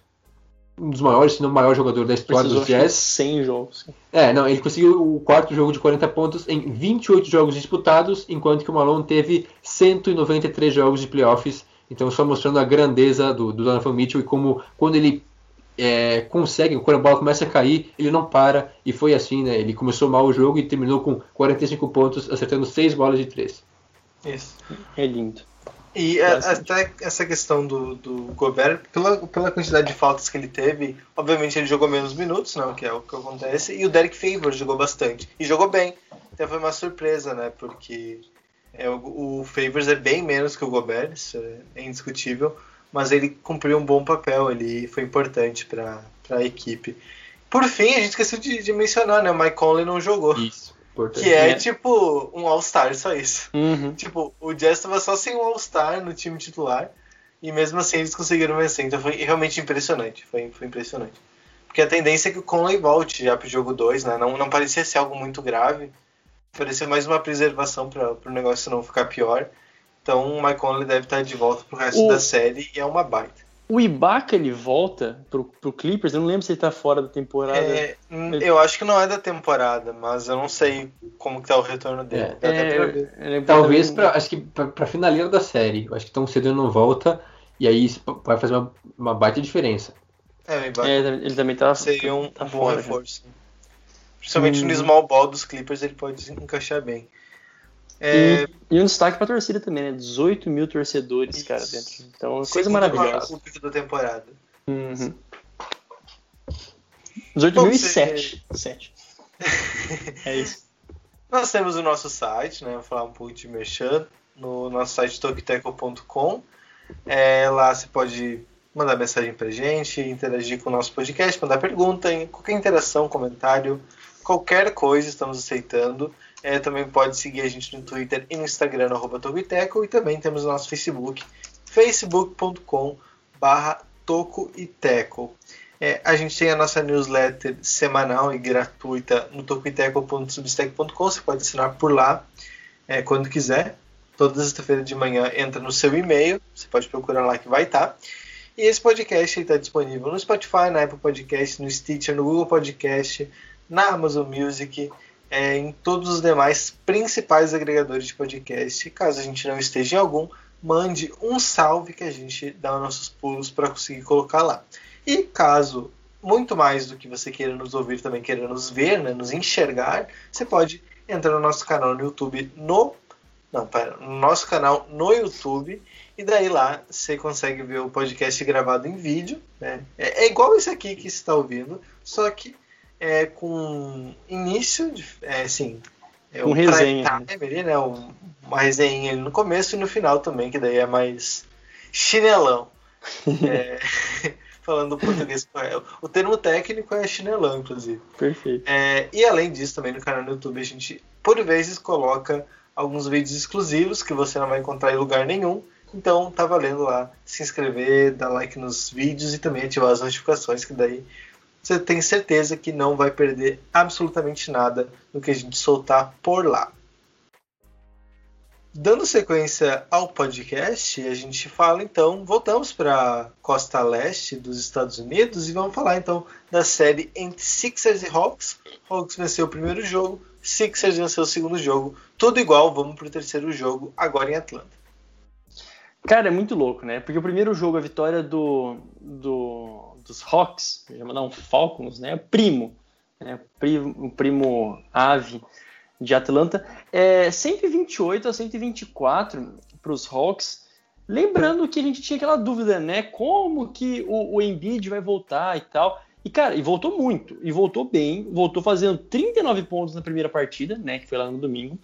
um dos maiores, se não o maior jogador da história Precisou que, Jazz. 100 jogos. É, não, ele conseguiu o quarto jogo de 40 pontos em 28 jogos disputados, enquanto que o Malone teve 193 jogos de playoffs. Então, só mostrando a grandeza do, do Donovan Mitchell e como, quando ele é, consegue, quando a bola começa a cair, ele não para. E foi assim, né? Ele começou mal o jogo e terminou com 45 pontos, acertando 6 bolas de 3. Isso. É lindo. E é, Bastante. até essa questão do, do Gobert, pela, pela quantidade de faltas que ele teve, obviamente ele jogou menos minutos, não, que é o que acontece, e o Derek Favors jogou bastante. E jogou bem. Então foi uma surpresa, né? Porque é, o, o Favors é bem menos que o Gobert, isso é indiscutível, mas ele cumpriu um bom papel, ele foi importante para a equipe. Por fim, a gente esqueceu de, de mencionar, né? O Mike Conley não jogou. Isso, importante. Que é, É. tipo um All-Star, só isso. Uhum. Tipo, o Jazz tava só sem um All-Star no time titular. E mesmo assim eles conseguiram vencer. Então foi realmente impressionante. Foi, foi impressionante. Porque a tendência é que o Conley volte já pro jogo 2, né? Não, não parecia ser algo muito grave. Parecia mais uma preservação para o negócio não ficar pior. Então o Mike Conley deve estar de volta pro resto O- da série e é uma baita. O Ibaka ele volta pro, pro Clippers, eu não lembro se ele tá fora da temporada. É, hum, eu acho que não é da temporada, mas eu não sei como que tá o retorno dele. Ele é Talvez pra, acho que pra, pra finaleira da série. Eu acho que tão cedo ele não volta. E aí vai fazer uma, uma baita diferença. É, o Ibaka É, ele também tá. seria um, tá um bom fora, reforço. Principalmente Hum. no small ball dos Clippers ele pode encaixar bem. É, E, e um destaque pra torcida também, né? 18 mil torcedores, cara, Isso. dentro. Então, coisa segundo maravilhosa. público da temporada. Uhum. 18 Bom, mil e você- 7. 7. É isso. Nós temos o nosso site, né? Vou falar um pouco de merchan. No nosso site tokiteco.com. É, lá você pode mandar mensagem pra gente, interagir com o nosso podcast, mandar pergunta, qualquer interação, comentário, qualquer coisa estamos aceitando. É, também pode seguir a gente no Twitter e no Instagram, arroba Tokiteco, e também temos o nosso Facebook, facebook.com barra Tocoiteco. É, a gente tem a nossa newsletter semanal e gratuita no tocoiteco.substack.com. Você pode assinar por lá é, quando quiser. Toda sexta-feira de manhã entra no seu e-mail. Você pode procurar lá que vai estar. E esse podcast está disponível no Spotify, na Apple Podcast, no Stitcher, no Google Podcast, na Amazon Music, é, em todos os demais principais agregadores de podcast. Caso a gente não esteja em algum, mande um salve que a gente dá os nossos pulos para conseguir colocar lá. E caso muito mais do que você queira nos ouvir, também queira nos ver, né, nos enxergar, você pode entrar no nosso canal no YouTube, no não, pera, no nosso canal no YouTube, e daí lá você consegue ver o podcast gravado em vídeo, né? É, é igual esse aqui que está ouvindo, só que é com início, de, é, assim, é um resenha, né? Um- uma resenha no começo e no final também, que daí é mais chinelão. É, falando português correto. O termo técnico é chinelão, inclusive. Perfeito. É, e além disso, também no canal do YouTube a gente, por vezes, coloca alguns vídeos exclusivos que você não vai encontrar em lugar nenhum. Então tá valendo lá se inscrever, dar like nos vídeos e também ativar as notificações, que daí você tem certeza que não vai perder absolutamente nada do que a gente soltar por lá. Dando sequência ao podcast, a gente fala então, voltamos para costa leste dos Estados Unidos e vamos falar então da série entre Sixers e Hawks. Hawks venceu o primeiro jogo, Sixers venceu o segundo jogo, tudo igual, vamos para o terceiro jogo agora em Atlanta. Cara, é muito louco, né? Porque o primeiro jogo, a vitória do, do, dos Hawks, um Falcons, né? Primo, né? Primo, primo ave de Atlanta, é 128 a 124 para os Hawks. Lembrando que a gente tinha aquela dúvida, né? Como que o, o Embiid vai voltar e tal. E, cara, e voltou muito. E voltou bem. Voltou fazendo 39 pontos na primeira partida, né? Que foi lá no domingo.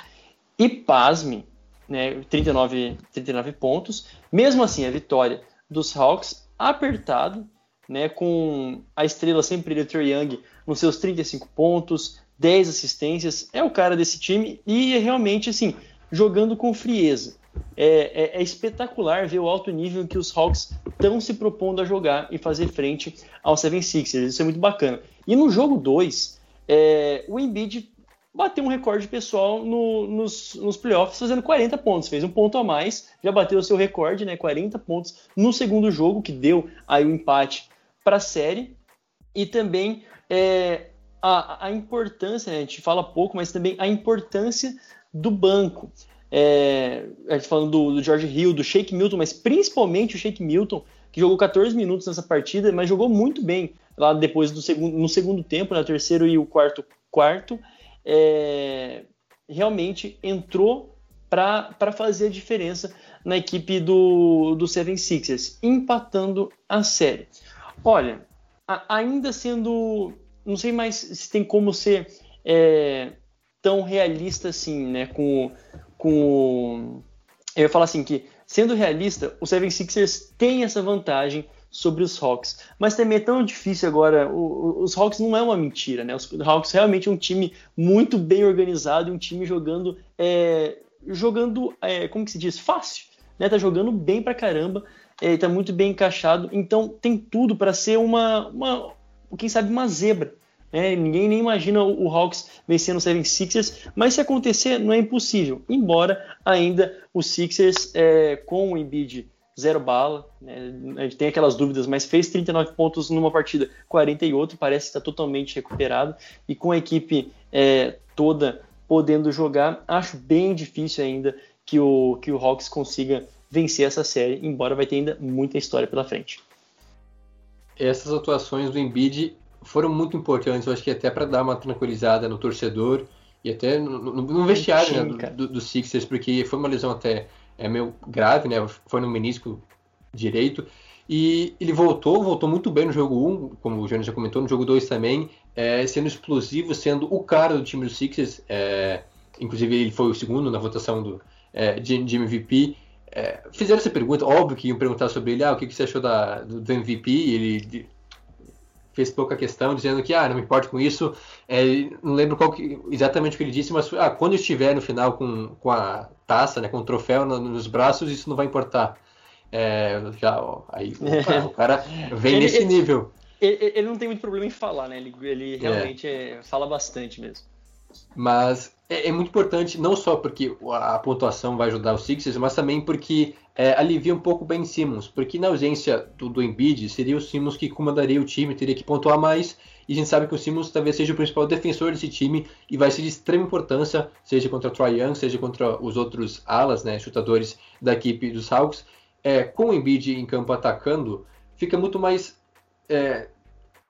E pasme, né? 39, 39 pontos. Mesmo assim, a vitória dos Hawks apertado, né? Com a estrela sempre ele, Trae Young, nos seus 35 pontos, 10 assistências. É o cara desse time e é realmente, assim, jogando com frieza. É, é, é, espetacular ver o alto nível que os Hawks estão se propondo a jogar e fazer frente ao 76ers. Isso é muito bacana. E no jogo 2, é, o Embiid bateu um recorde pessoal no, nos, nos playoffs fazendo 40 pontos. Fez um ponto a mais, já bateu o seu recorde, né? 40 pontos no segundo jogo, que deu aí o empate para a série. E também é, a, a importância, né, a gente fala pouco, mas também a importância do banco. É, a gente falando do, do George Hill, do Shake Milton, mas principalmente o Shake Milton, que jogou 14 minutos nessa partida, mas jogou muito bem lá depois do segundo, no segundo tempo, né, terceiro e o quarto quarto, é, realmente entrou para fazer a diferença na equipe do, do Seven Sixers, empatando a série. Olha, a, ainda sendo, não sei mais se tem como ser é, tão realista assim, né, com, com eu ia falar assim que sendo realista, o Seven Sixers tem essa vantagem sobre os Hawks, mas também é tão difícil agora. O, o, os Hawks não é uma mentira, né? Os Hawks realmente é um time muito bem organizado, um time jogando, é, jogando, é, como que se diz, fácil, né? Tá jogando bem pra caramba, é, tá muito bem encaixado, então tem tudo para ser uma, uma quem sabe, uma zebra. Né? Ninguém nem imagina o, Hawks vencendo o 76ers, mas se acontecer, não é impossível. Embora ainda o Sixers, é, com o Embiid zero bala, né? a gente tem aquelas dúvidas, mas fez 39 pontos numa partida, 48, parece que está totalmente recuperado, e com a equipe é, toda podendo jogar, acho bem difícil ainda que o, que o Hawks consiga vencer essa série, embora vai ter ainda muita história pela frente. Essas atuações do Embiid foram muito importantes, eu acho que até para dar uma tranquilizada no torcedor e até no, no, no vestiário né, do, do, do, Sixers, porque foi uma lesão até é, meio grave, né? Foi no menisco direito. E ele voltou, voltou muito bem no jogo 1, como o Jonas já comentou, no jogo 2 também, é, sendo explosivo, sendo o cara do time do Sixers. É, inclusive, ele foi o segundo na votação do, é, de, de MVP. É, fizeram essa pergunta, óbvio que iam perguntar sobre ele, ah, o que, que você achou da, do, do MVP, e ele fez pouca questão, dizendo que, ah, não me importo com isso, é, não lembro qual que, exatamente o que ele disse, mas ah, quando estiver no final com, com a taça, né, com o troféu no, nos braços, isso não vai importar. É, já, ó, aí opa, o cara vem ele, nesse nível. Ele, ele, não tem muito problema em falar, né? Ele, ele realmente é. fala bastante mesmo. Mas é, é, muito importante, não só porque a pontuação vai ajudar os Sixers, mas também porque é, alivia um pouco o Ben Simmons. Porque na ausência do, do Embiid, seria o Simmons que comandaria o time, teria que pontuar mais. E a gente sabe que o Simmons talvez seja o principal defensor desse time e vai ser de extrema importância, seja contra o Troy Young, seja contra os outros alas, né, chutadores da equipe dos Hawks. É, com o Embiid em campo atacando, fica muito mais é,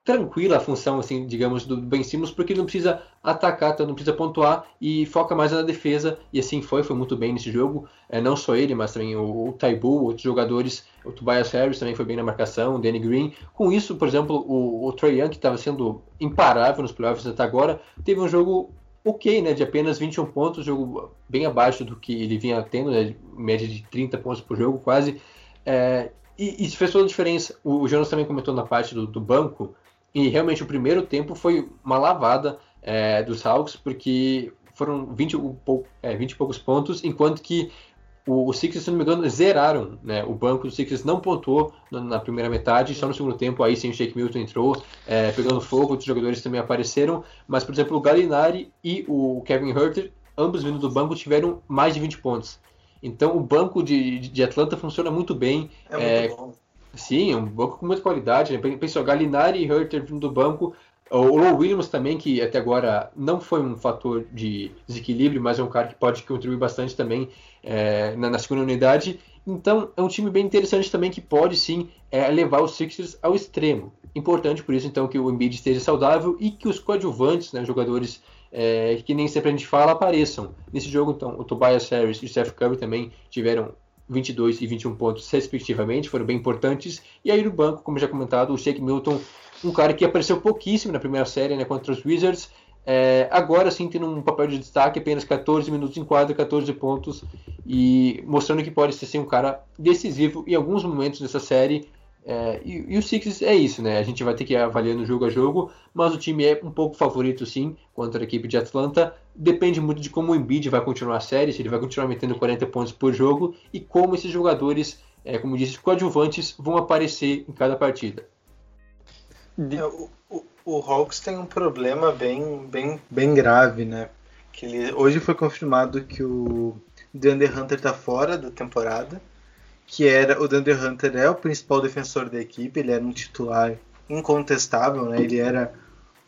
tranquila a função, assim, digamos, do Ben Simmons, porque ele não precisa atacar, então não precisa pontuar e foca mais na defesa, e assim foi, foi muito bem nesse jogo, é, não só ele, mas também o, o Taibu, outros jogadores, o Tobias Harris também foi bem na marcação, o Danny Green, com isso, por exemplo, o, o Trey Young, que estava sendo imparável nos playoffs até agora, teve um jogo ok, né, de apenas 21 pontos, jogo bem abaixo do que ele vinha tendo, né, média de 30 pontos por jogo, quase, é, e isso fez toda a diferença. O, o Jonas também comentou na parte do, do banco, e realmente o primeiro tempo foi uma lavada é, dos Hawks, porque foram 20, é, 20 e poucos pontos, enquanto que o, o Sixers, se não me engano, zeraram. Né? O banco do Sixers não pontuou na, na, primeira metade, só no segundo tempo, aí sim o Shake Milton entrou, é, pegando fogo, outros jogadores também apareceram, mas, por exemplo, o Gallinari e o Kevin Herter, ambos vindo do banco, tiveram mais de 20 pontos. Então o banco de, de Atlanta funciona muito bem. É muito bom. Sim, é um banco com muita qualidade. Né? Pensou, Galinari e Herter vindo do banco. O Low Williams também, que até agora não foi um fator de desequilíbrio, mas é um cara que pode contribuir bastante também é, na, na, segunda unidade. Então, é um time bem interessante também que pode sim é, levar os Sixers ao extremo. Importante por isso, então, que o Embiid esteja saudável e que os coadjuvantes, né, jogadores é, que nem sempre a gente fala, apareçam. Nesse jogo, então, o Tobias Harris e o Steph Curry também tiveram 22 e 21 pontos, respectivamente, foram bem importantes. E aí no banco, como já comentado, o Shake Milton, um cara que apareceu pouquíssimo na primeira série né, contra os Wizards, é, agora sim tendo um papel de destaque, apenas 14 minutos em quadra, 14 pontos, e mostrando que pode ser sim, um cara decisivo em alguns momentos dessa série. É, e, e, o Sixers é isso, né? A gente vai ter que ir avaliando jogo a jogo, mas o time é um pouco favorito sim contra a equipe de Atlanta. Depende muito de como o Embiid vai continuar a série, se ele vai continuar metendo 40 pontos por jogo e como esses jogadores, é, como disse, coadjuvantes vão aparecer em cada partida. É, o, o, o, Hawks tem um problema bem, bem, bem grave, né? Que ele, hoje foi confirmado que o DeAndre Hunter está fora da temporada que era o Dunder Hunter é o principal defensor da equipe, ele era um titular incontestável, né? Ele era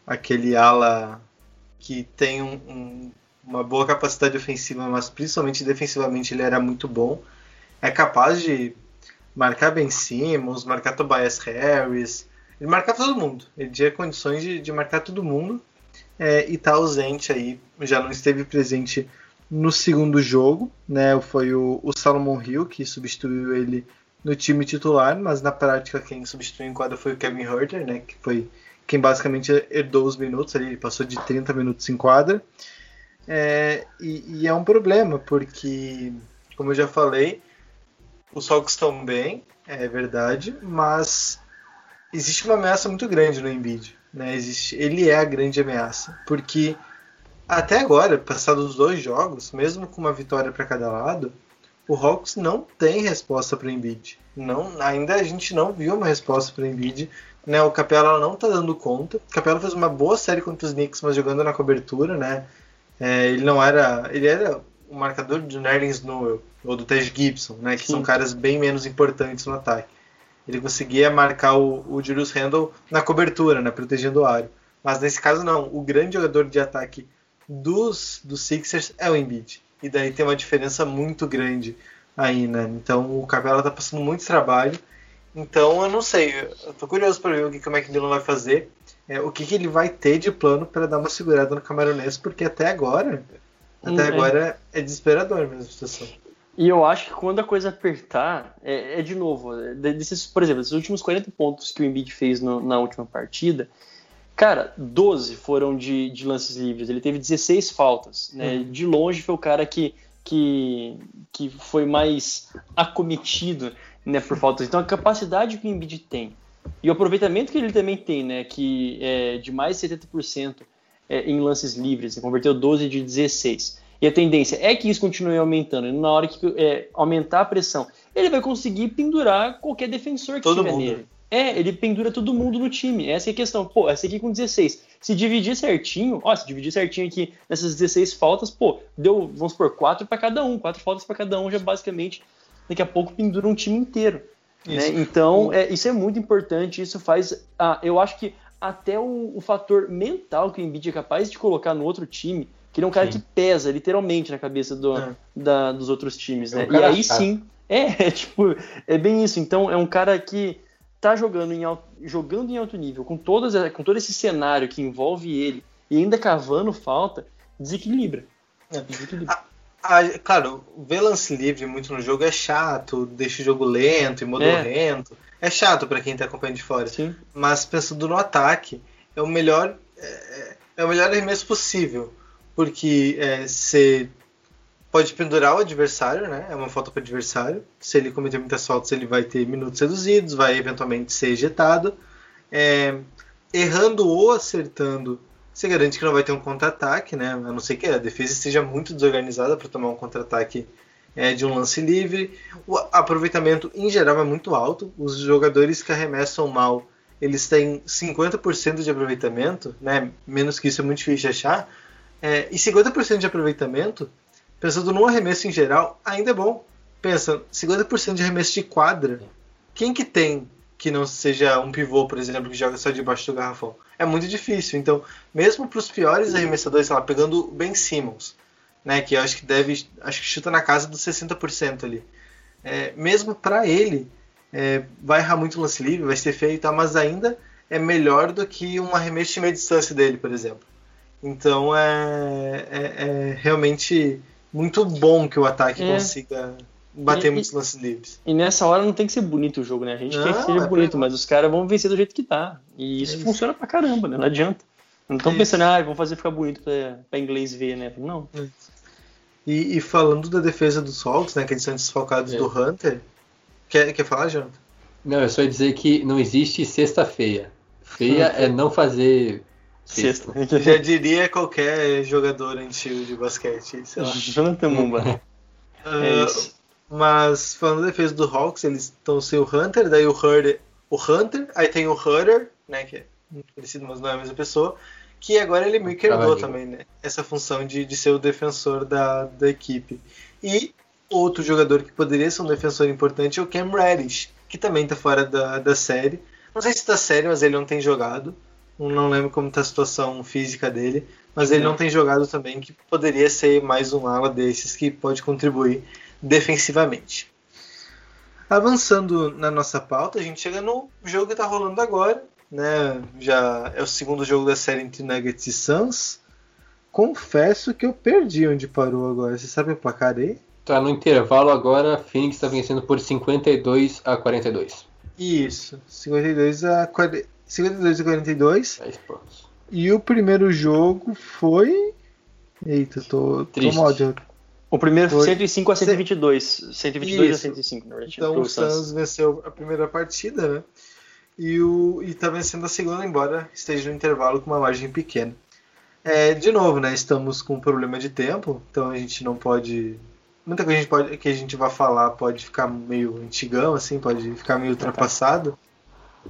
aquele ala que tem um, um, uma boa capacidade ofensiva, mas principalmente defensivamente ele era muito bom. É capaz de marcar Ben Simmons, marcar Tobias Harris, ele marcava todo mundo. Ele tinha condições de, de marcar todo mundo é, e tá ausente aí, já não esteve presente no segundo jogo, né? Foi o, o Salomon Hill que substituiu ele no time titular, mas na prática quem substituiu em quadra foi o Kevin Herter, né? Que foi quem basicamente herdou os minutos ali, ele passou de 30 minutos em quadra. É, e, e, é um problema, porque, como eu já falei, os Hawks estão bem, é verdade, mas existe uma ameaça muito grande no Embiid. Né? Existe, ele é a grande ameaça, porque até agora, passados os dois jogos, mesmo com uma vitória para cada lado, o Hawks não tem resposta para o Embiid. Não, ainda a gente não viu uma resposta para o Embiid. Né, o Capela não tá dando conta. O Capela fez uma boa série contra os Knicks, mas jogando na cobertura, né? É, ele não era. Ele era o marcador do Nerlens Noel ou do Tej Gibson, né? Que Sim. são caras bem menos importantes no ataque. Ele conseguia marcar o, o Julius Randle na cobertura, né? Protegendo o aro. Mas nesse caso não. O grande jogador de ataque dos, dos Sixers é o Embiid. E daí tem uma diferença muito grande aí, né? Então o Capela tá passando muito trabalho. Então eu não sei. Eu tô curioso para ver o que, que o McMillan vai fazer. É, o que, que ele vai ter de plano para dar uma segurada no camaronês, porque até agora. Até hum, agora é, é desesperador mesmo a situação. E eu acho que quando a coisa apertar, é, é de novo, desses, por exemplo, esses últimos 40 pontos que o Embiid fez no, na última partida, Cara, 12 foram de, de lances livres. Ele teve 16 faltas. Né? Uhum. De longe foi o cara que, que, que foi mais acometido né, por faltas. Então a capacidade que o Embiid tem e o aproveitamento que ele também tem, né, que é de mais de 70% é, em lances livres, ele converteu 12 de 16. E a tendência é que isso continue aumentando. E na hora que é, aumentar a pressão, ele vai conseguir pendurar qualquer defensor que Todo tiver mundo. nele. É, ele pendura todo mundo no time. Essa é a questão. Pô, essa aqui com 16. Se dividir certinho, ó, se dividir certinho aqui nessas 16 faltas, pô, deu, vamos supor, 4 para cada um. 4 faltas para cada um já basicamente daqui a pouco pendura um time inteiro. Né? Então, é, isso é muito importante. Isso faz. Ah, eu acho que até o, o, fator mental que o Embiid é capaz de colocar no outro time, que ele é um cara sim. que pesa literalmente na cabeça do, é. da, dos outros times, é né? Um e aí sim. É, é, tipo, é bem isso. Então, é um cara que tá jogando em alto, jogando em alto nível, com, todas, com todo esse cenário que envolve ele, e ainda cavando falta, desequilibra. É. desequilibra. Ah, ah, claro, ver lance livre muito no jogo é chato, deixa o jogo lento e modorrento. É, é chato para quem tá acompanhando de fora. Sim. Mas pensando no ataque, é o melhor é, é o melhor arremesso possível. Porque é, você pode pendurar o adversário, né? É uma falta para o adversário. Se ele cometer muitas faltas, ele vai ter minutos reduzidos, vai eventualmente ser ejetado. É, errando ou acertando, você garante que não vai ter um contra-ataque, né? A não ser que a defesa esteja muito desorganizada para tomar um contra-ataque é, de um lance livre. O aproveitamento em geral é muito alto. Os jogadores que arremessam mal, eles têm 50% de aproveitamento, né? Menos que isso é muito difícil de achar. É, e 50% de aproveitamento pensando no arremesso em geral, ainda é bom. Pensa, 50% de arremesso de quadra. Quem que tem que não seja um pivô, por exemplo, que joga só debaixo do garrafão? É muito difícil. Então, mesmo para os piores arremessadores, sei lá, pegando Ben Simmons, né, que eu acho que deve, acho que chuta na casa dos 60% ali. É, mesmo para ele, é, vai errar muito lance livre, vai ser feio e tal, mas ainda é melhor do que um arremesso de meia distância dele, por exemplo. Então é, é, é realmente muito bom que o ataque é. consiga bater e, muitos lances livres. E nessa hora não tem que ser bonito o jogo, né? A gente não, quer que seja é bonito, mas os caras vão vencer do jeito que tá. E isso, é isso. funciona pra caramba, né? Não adianta. Não estão é pensando, ah, vamos fazer ficar bonito pra, pra inglês ver, né? Não. É. E, e, falando da defesa dos Hawks, né? Que eles são desfalcados do Hunter. Quer, quer falar, Jonathan? Não, eu só ia dizer que não existe sexta feia. Feia é não fazer Sexta. Já diria qualquer jogador antigo de basquete, sei lá. Jonathan Mumba. Uh, é isso. Mas falando da defesa do Hawks, eles estão sem o Hunter, daí o Hunter, o Hunter, aí tem o Hunter, né, que é muito parecido, mas não é a mesma pessoa, que agora ele meio que herdou também, né, essa função de, de ser o defensor da, da equipe. E outro jogador que poderia ser um defensor importante é o Cam Reddish, que também está fora da, da série. Não sei se está sério, mas ele não tem jogado. Não lembro como está a situação física dele, mas ele não tem jogado também, que poderia ser mais um ala desses que pode contribuir defensivamente. Avançando na nossa pauta, a gente chega no jogo que está rolando agora, né? Já é o segundo jogo da série entre Nuggets e Suns. Confesso que eu perdi onde parou agora. Você sabe o placar aí? Tá no intervalo agora, Phoenix está vencendo por 52 a 42. Isso, 52 a 40. 52 a 42. E o primeiro jogo foi. Eita, tô, tô mal de... O primeiro foi 105 a 122. 122 Isso. a 105, na verdade. Então o Suns venceu a primeira partida, né? E, o, e tá vencendo a segunda, embora esteja no intervalo com uma margem pequena. É, de novo, né? Estamos com um problema de tempo, então a gente não pode muita coisa que a gente, pode, que a gente vai falar pode ficar meio antigão, assim, pode ficar meio ultrapassado.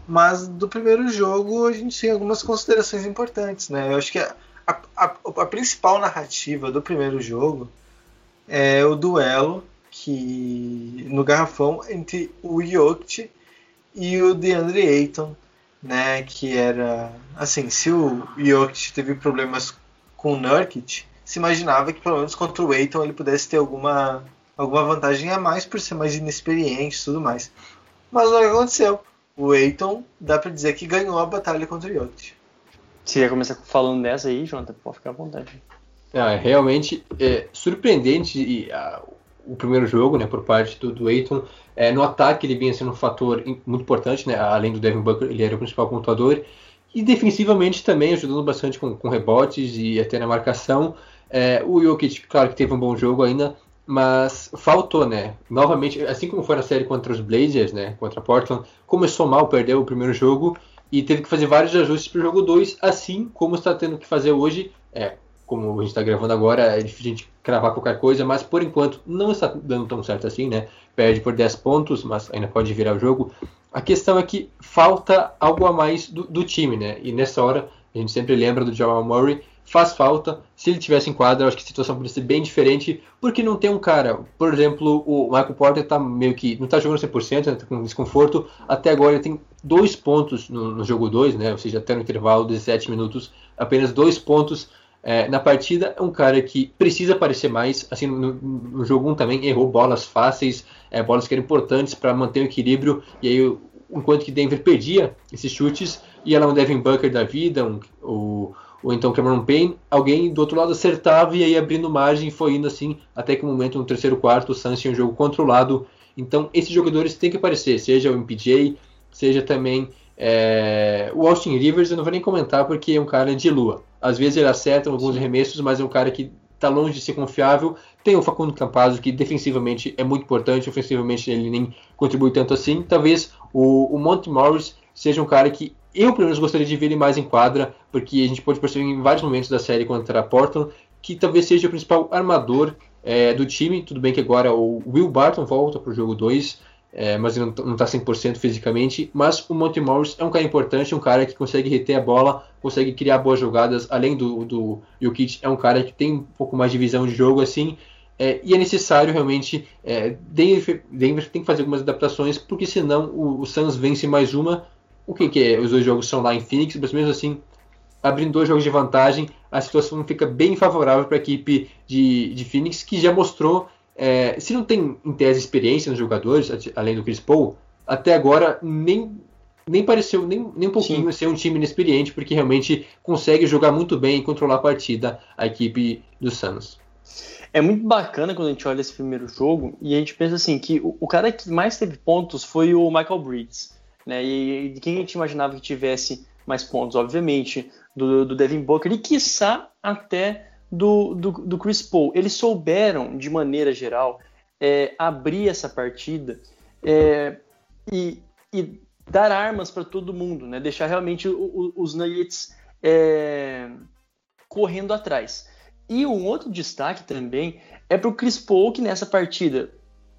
Mas do primeiro jogo a gente tem algumas considerações importantes, né? Eu acho que a, a, a principal narrativa do primeiro jogo é o duelo que no garrafão entre o Jokic e o DeAndre Ayton, né? Que era assim, se o Jokic teve problemas com o Nurkic, se imaginava que pelo menos contra o Ayton ele pudesse ter alguma alguma vantagem a mais por ser mais inexperiente e tudo mais. Mas não aconteceu. O Ayton dá para dizer que ganhou a batalha contra o Jokic. Você ia começar falando dessa aí, Jonathan? Pode ficar à vontade. É, realmente é surpreendente e, a, o primeiro jogo, né, por parte do, do Ayton. É, no ataque ele vinha sendo um fator muito importante, né, além do Devin Booker, ele era o principal pontuador. E defensivamente também ajudando bastante com, com rebotes e até na marcação. É, o Jokic, claro que teve um bom jogo ainda, mas faltou, né? Novamente, assim como foi na série contra os Blazers, né, contra Portland, começou mal, perdeu o primeiro jogo e teve que fazer vários ajustes para o jogo 2, assim como está tendo que fazer hoje. É, como a gente está gravando agora, é difícil a gente cravar qualquer coisa, mas por enquanto não está dando tão certo assim, né? Perde por 10 pontos, mas ainda pode virar o jogo. A questão é que falta algo a mais do, do time, né? E nessa hora, a gente sempre lembra do Jamal Murray, faz falta. Se ele tivesse em quadra, eu acho que a situação poderia ser bem diferente, porque não tem um cara. Por exemplo, o Michael Porter tá meio que. não tá jogando 100%, né, tá com desconforto. Até agora ele tem dois pontos no, no jogo 2, né? Ou seja, até no intervalo de 17 minutos, apenas dois pontos. É, na partida, é um cara que precisa aparecer mais. Assim, no, no jogo 1 um também errou bolas fáceis, é, bolas que eram importantes para manter o equilíbrio. E aí, enquanto que Denver perdia esses chutes, ia lá um Devin Booker da vida, um, o, ou então Cameron Payne, alguém do outro lado acertava e aí abrindo margem foi indo assim até que o momento no terceiro quarto o Suns tinha um jogo controlado. Então esses jogadores têm que aparecer, seja o MPJ, seja também é... o Austin Rivers, eu não vou nem comentar porque é um cara de lua. Às vezes ele acerta alguns Sim. arremessos, mas é um cara que está longe de ser confiável. Tem o Facundo Campazzo, que defensivamente é muito importante, ofensivamente ele nem contribui tanto assim. Talvez o, o Monte Morris seja um cara que eu, pelo menos, gostaria de ver ele mais em quadra, porque a gente pode perceber em vários momentos da série contra a Portland que talvez seja o principal armador é, do time. Tudo bem que agora o Will Barton volta para o jogo 2, é, mas ele não está 100% fisicamente. Mas o Monty Morris é um cara importante, um cara que consegue reter a bola, consegue criar boas jogadas. Além do, do Jokic, é um cara que tem um pouco mais de visão de jogo assim. É, e é necessário realmente. É, Denver, Denver, tem que fazer algumas adaptações, porque senão o, o Suns vence mais uma o que, que é? Os dois jogos são lá em Phoenix, mas mesmo assim, abrindo dois jogos de vantagem, a situação fica bem favorável para a equipe de, de Phoenix, que já mostrou, é, se não tem em tese experiência nos jogadores, além do Chris Paul, até agora nem, nem pareceu nem, nem um pouquinho Sim. ser um time inexperiente, porque realmente consegue jogar muito bem e controlar a partida a equipe do Suns. É muito bacana quando a gente olha esse primeiro jogo e a gente pensa assim que o, o cara que mais teve pontos foi o Michael Bridges. Né? E de quem a gente imaginava que tivesse mais pontos, obviamente, do, do Devin Booker e, quiçá, até do, do, do, Chris Paul. Eles souberam, de maneira geral, é, abrir essa partida é, e, e, dar armas para todo mundo, né? deixar realmente o, o, os Nuggets é, correndo atrás. E um outro destaque também é para o Chris Paul, que nessa partida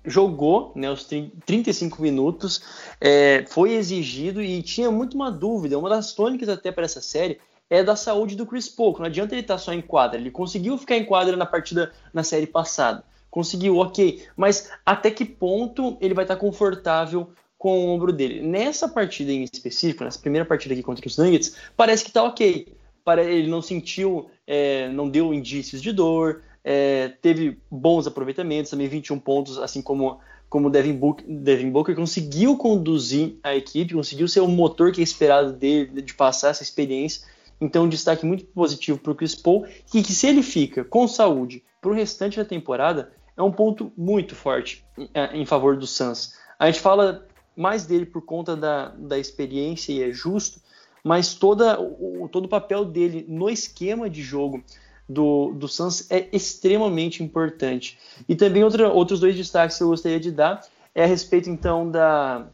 jogou né, os 35 minutos, é, foi exigido e tinha muito uma dúvida. Uma das tônicas até para essa série é da saúde do Chris Paul. Não adianta ele estar tá só em quadra. Ele conseguiu ficar em quadra na partida na série passada. Conseguiu, ok. Mas até que ponto ele vai estar tá confortável com o ombro dele? Nessa partida em específico, nessa primeira partida aqui contra os Nuggets, parece que está ok. Ele não sentiu, é, não deu indícios de dor, é, teve bons aproveitamentos, também 21 pontos, assim como como Devin Booker, Devin Booker conseguiu conduzir a equipe, conseguiu ser o motor que é esperado dele, de passar essa experiência. Então, um destaque muito positivo para o Chris Paul, e que se ele fica com saúde para o restante da temporada, é um ponto muito forte em, é, em favor do Suns. A gente fala mais dele por conta da, da experiência e é justo, mas toda, o, todo o papel dele no esquema de jogo do, do Suns é extremamente importante. E também outros dois destaques que eu gostaria de dar é a respeito então da,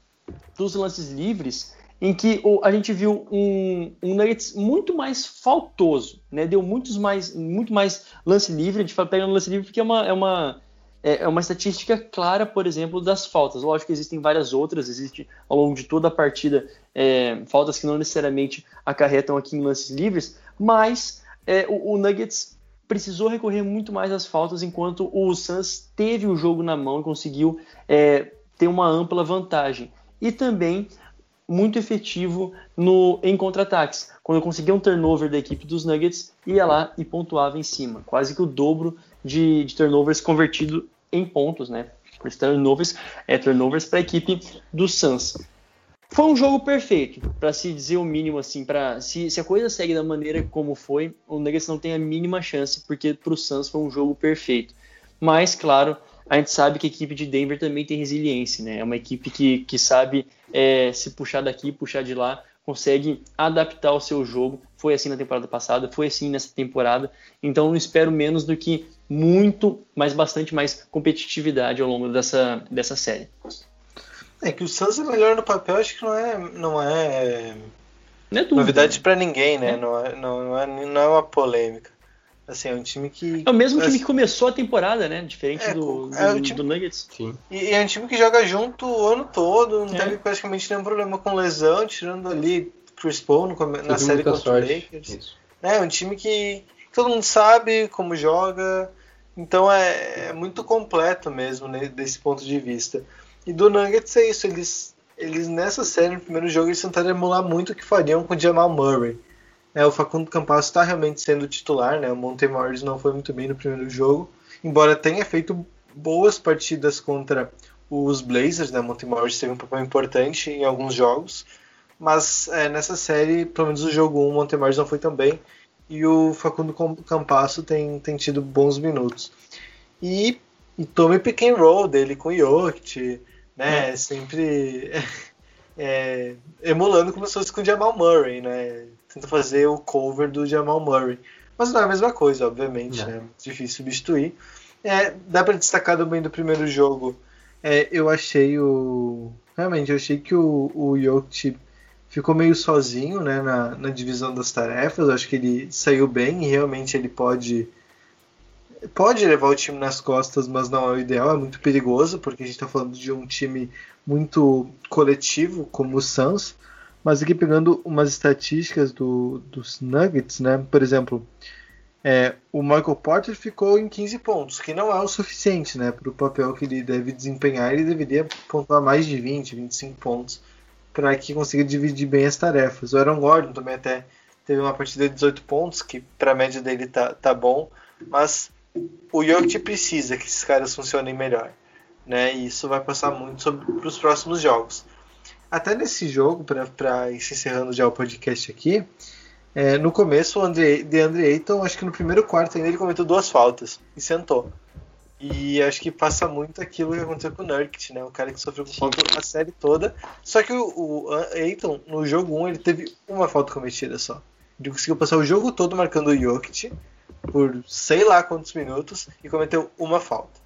dos lances livres, em que a gente viu um, um Nuggets muito mais faltoso, né? Deu muitos mais, muito mais lance livre. A gente fala pega no lance livre porque é uma, é uma é, é uma estatística clara, por exemplo, das faltas. Lógico que existem várias outras, existe ao longo de toda a partida é, faltas que não necessariamente acarretam aqui em lances livres, mas é, o, o, Nuggets precisou recorrer muito mais às faltas, enquanto o Suns teve o jogo na mão e conseguiu é, ter uma ampla vantagem. E também muito efetivo no, em contra-ataques. Quando conseguia um turnover da equipe dos Nuggets, ia lá e pontuava em cima. Quase que o dobro de, de turnovers convertido em pontos, né? Turnovers, é, turnovers para a equipe do Suns. Foi um jogo perfeito, para se dizer o mínimo, assim, para se, se, a coisa segue da maneira como foi, o Nuggets não tem a mínima chance, porque para o Suns foi um jogo perfeito. Mas, claro, a gente sabe que a equipe de Denver também tem resiliência, né? É uma equipe que, que sabe é, se puxar daqui, puxar de lá, consegue adaptar o seu jogo. Foi assim na temporada passada, foi assim nessa temporada. Então não espero menos do que muito, mas bastante mais competitividade ao longo dessa, dessa série. É que o Suns é melhor no papel, acho que não é, não é, não é novidade para ninguém, né? É. Não, é, não, não, é, não é uma polêmica. Assim, é um time que. É o mesmo time que começou a temporada, né? Diferente é, do, do, é time, do Nuggets. Sim. E, e, é um time que joga junto o ano todo, não é. teve praticamente nenhum problema com lesão, tirando ali Chris Paul no, na série contra o Lakers. Isso. É um time que todo mundo sabe como joga, então é, é muito completo mesmo né, desse ponto de vista. E do Nuggets é isso, eles, eles nessa série, no primeiro jogo, eles tentaram emular muito o que fariam com o Jamal Murray. É, o Facundo Campasso está realmente sendo titular, né? O Monte Morris não foi muito bem no primeiro jogo, embora tenha feito boas partidas contra os Blazers, né? Monte Morris teve um papel importante em alguns jogos, mas é, nessa série, pelo menos o jogo 1, o Monte Morris não foi tão bem e o Facundo Campasso tem, tem tido bons minutos. E, e tome pick and roll dele com o Jokic, né? É. Sempre é, emulando como se fosse com o Jamal Murray, né? tenta fazer o cover do Jamal Murray. Mas não é a mesma coisa, obviamente, né? difícil substituir. É, dá para destacar também do primeiro jogo. É, eu achei o. Realmente, eu achei que o, o Jokic ficou meio sozinho né, na, na divisão das tarefas. Eu acho que ele saiu bem e realmente ele pode. Pode levar o time nas costas, mas não é o ideal, é muito perigoso, porque a gente está falando de um time muito coletivo, como o Suns. Mas aqui pegando umas estatísticas do, dos Nuggets, né? Por exemplo, é, o Michael Porter ficou em 15 pontos, que não é o suficiente, né? Para o papel que ele deve desempenhar, ele deveria pontuar mais de 20, 25 pontos para que consiga dividir bem as tarefas. O Aaron Gordon também até teve uma partida de 18 pontos, que para a média dele tá, tá bom, mas o Jokic precisa que esses caras funcionem melhor, né? E isso vai passar muito para os próximos jogos até nesse jogo, para encerrando já o podcast aqui, é, no começo o Andre, DeAndre Ayton, acho que no primeiro quarto ainda ele cometeu duas faltas e sentou. E acho que passa muito aquilo que aconteceu com o Nurkic, né? O cara que sofreu com falta a série toda. Só que o, o Ayton, no jogo 1, ele teve uma falta cometida só. Ele conseguiu passar o jogo todo marcando o Jokic por sei lá quantos minutos e cometeu uma falta.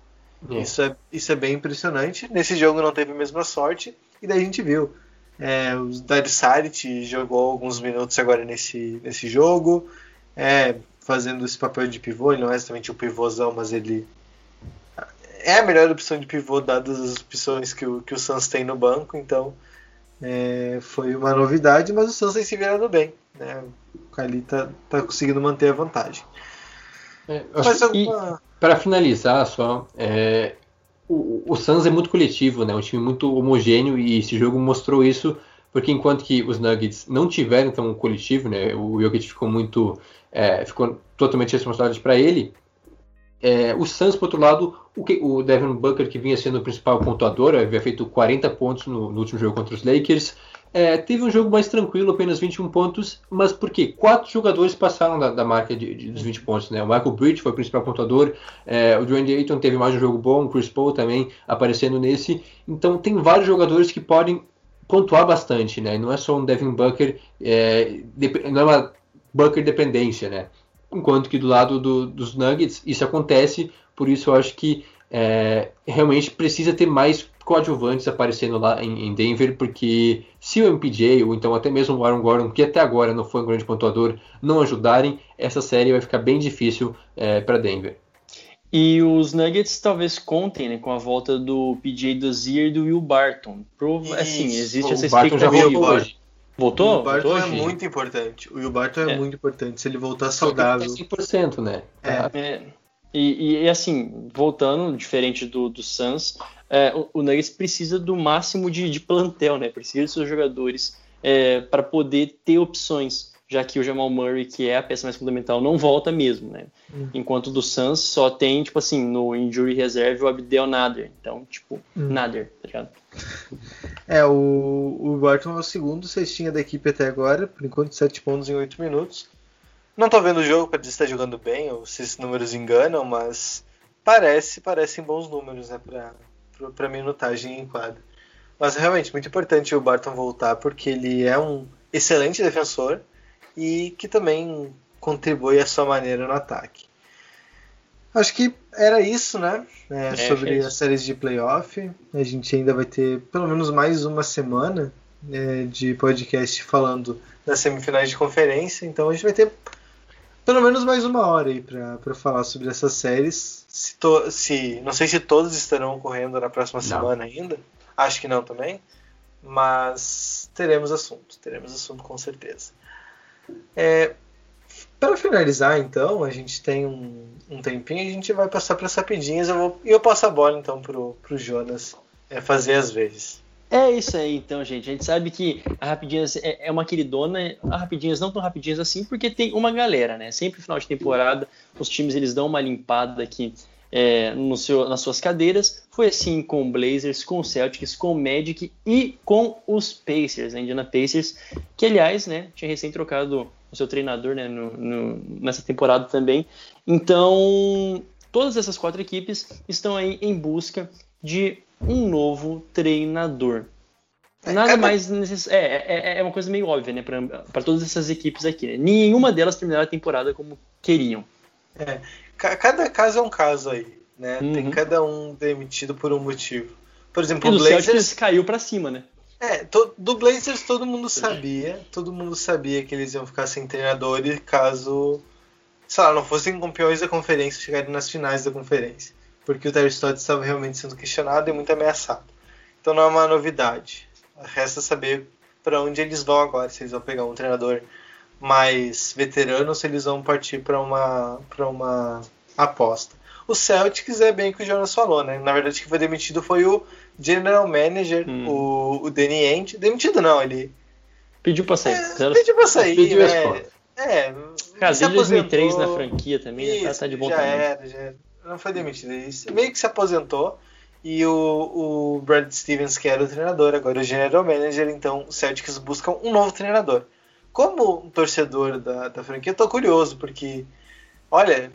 É. Isso, é, isso é bem impressionante. Nesse jogo não teve a mesma sorte. E daí a gente viu. É, o Saric jogou alguns minutos agora nesse, nesse jogo, é, fazendo esse papel de pivô. Ele não é exatamente um pivôzão, mas ele é a melhor opção de pivô, dadas as opções que o, que o Suns tem no banco. Então é, foi uma novidade, mas o Suns tem se virado bem. Né? O Cali tá, tá conseguindo manter a vantagem. É, alguma... Para finalizar, só, é, o, o Suns é muito coletivo, né? Um time muito homogêneo e esse jogo mostrou isso, porque enquanto que os Nuggets não tiveram tão coletivo, né? O Jokic ficou muito, é, ficou totalmente responsável para ele. É, o Suns, por outro lado, o, que, o Devin Booker, que vinha sendo o principal pontuador, havia feito 40 pontos no, no último jogo contra os Lakers, é, teve um jogo mais tranquilo, apenas 21 pontos, mas por quê? Quatro jogadores passaram da, da marca de, de, dos 20 pontos. Né? O Michael Bridge foi o principal pontuador, é, o Dwayne Ayton teve mais um jogo bom, o Chris Paul também aparecendo nesse. Então tem vários jogadores que podem pontuar bastante, né? não é só um Devin Booker, é, não é uma Booker dependência, né? Enquanto que do lado do, dos Nuggets isso acontece, por isso eu acho que é, realmente precisa ter mais coadjuvantes aparecendo lá em, em, Denver, porque se o MPJ ou então até mesmo o Aaron Gordon, que até agora não foi um grande pontuador, não ajudarem, essa série vai ficar bem difícil é, para Denver. E os Nuggets talvez contem né, com a volta do PJ Dozier e do Will Barton. Pro, assim, existe o essa Barton já expectativa. voltou hoje. Voltou? o Will Barton Voltou é hoje? muito importante. O Will Barton é, É. muito importante. Se ele voltar Só que ele saudável. tá 100%, né? Tá- É, e, e, e, assim, voltando, diferente do, do Suns, é, o, o Nuggets precisa do máximo de, de plantel, né? Precisa dos seus jogadores para poder ter opções, já que o Jamal Murray, que é a peça mais fundamental, não volta mesmo, né? Hum. Enquanto do Suns só tem, tipo assim, no injury reserve o Abdel Nader. Então, tipo, Hum. Nader, tá ligado? É, o, o Barton é o segundo cestinha da equipe até agora, por enquanto 7 pontos em 8 minutos. Não tô vendo o jogo para dizer se tá jogando bem ou se esses números enganam, mas parece, parecem bons números, né, pra, pra minutagem em quadra. Mas realmente, muito importante o Barton voltar, porque ele é um excelente defensor e que também contribui à sua maneira no ataque. Acho que era isso, né? É, É, sobre é isso. as séries de playoff. A gente ainda vai ter pelo menos mais uma semana é, de podcast falando das semifinais de conferência. Então a gente vai ter pelo menos mais uma hora aí para falar sobre essas séries. Se, to- se- não sei se todos estarão ocorrendo na próxima Não. semana ainda. Acho que não também. Mas teremos assunto. Teremos assunto com certeza. É, para finalizar, então, a gente tem um, um tempinho, a gente vai passar para as rapidinhas. Eu vou, e eu passo a bola então pro, pro Jonas é, fazer as vezes. É isso aí, então, gente. A gente sabe que a Rapidinhas é é uma queridona. A Rapidinhas não tão rapidinhas assim, porque tem uma galera, né? Sempre final de temporada, os times eles dão uma limpada aqui é, no seu, nas suas cadeiras. Foi assim com o Blazers, com o Celtics, com o Magic e com os Pacers, a Indiana Pacers, que aliás, né, tinha recém trocado o seu treinador, né, no- no- nessa temporada também. Então, todas essas quatro equipes estão aí em busca de um novo treinador. Nada cada- mais necess... é, é, é uma coisa meio óbvia, né, para todas essas equipes aqui. Né? Nenhuma delas terminaram a temporada como queriam. Ca- Cada caso é um caso aí, né? Uhum. Tem cada um demitido por um motivo. Por exemplo, E o Blazers. Celtics caiu para cima, né? É, to- do Blazers todo mundo sabia, todo mundo sabia que eles iam ficar sem treinador e caso, sei lá, não fossem campeões da conferência, chegarem nas finais da conferência. Porque o Terry Stotts estava realmente sendo questionado e muito ameaçado. Então não é uma novidade. Resta saber para onde eles vão agora, se eles vão pegar um treinador mais veterano ou se eles vão partir para uma, pra uma aposta. O Celtics é bem o que o Jonas falou, né? Na verdade, quem foi demitido foi o General Manager, Hum. o, o Danny Ainge. Demitido não, ele Pediu pra sair. é, pediu pra sair, Pediu né? É, se desde 2003 aposentou. na franquia também, né? Tá- Isso, de bom já tamanho. era, já era. Não foi demitido. Ele meio que se aposentou. E o, o Brad Stevens, que era o treinador, agora o general manager, então o Celtics buscam um novo treinador. Como um torcedor da, da franquia, eu tô curioso, porque, olha,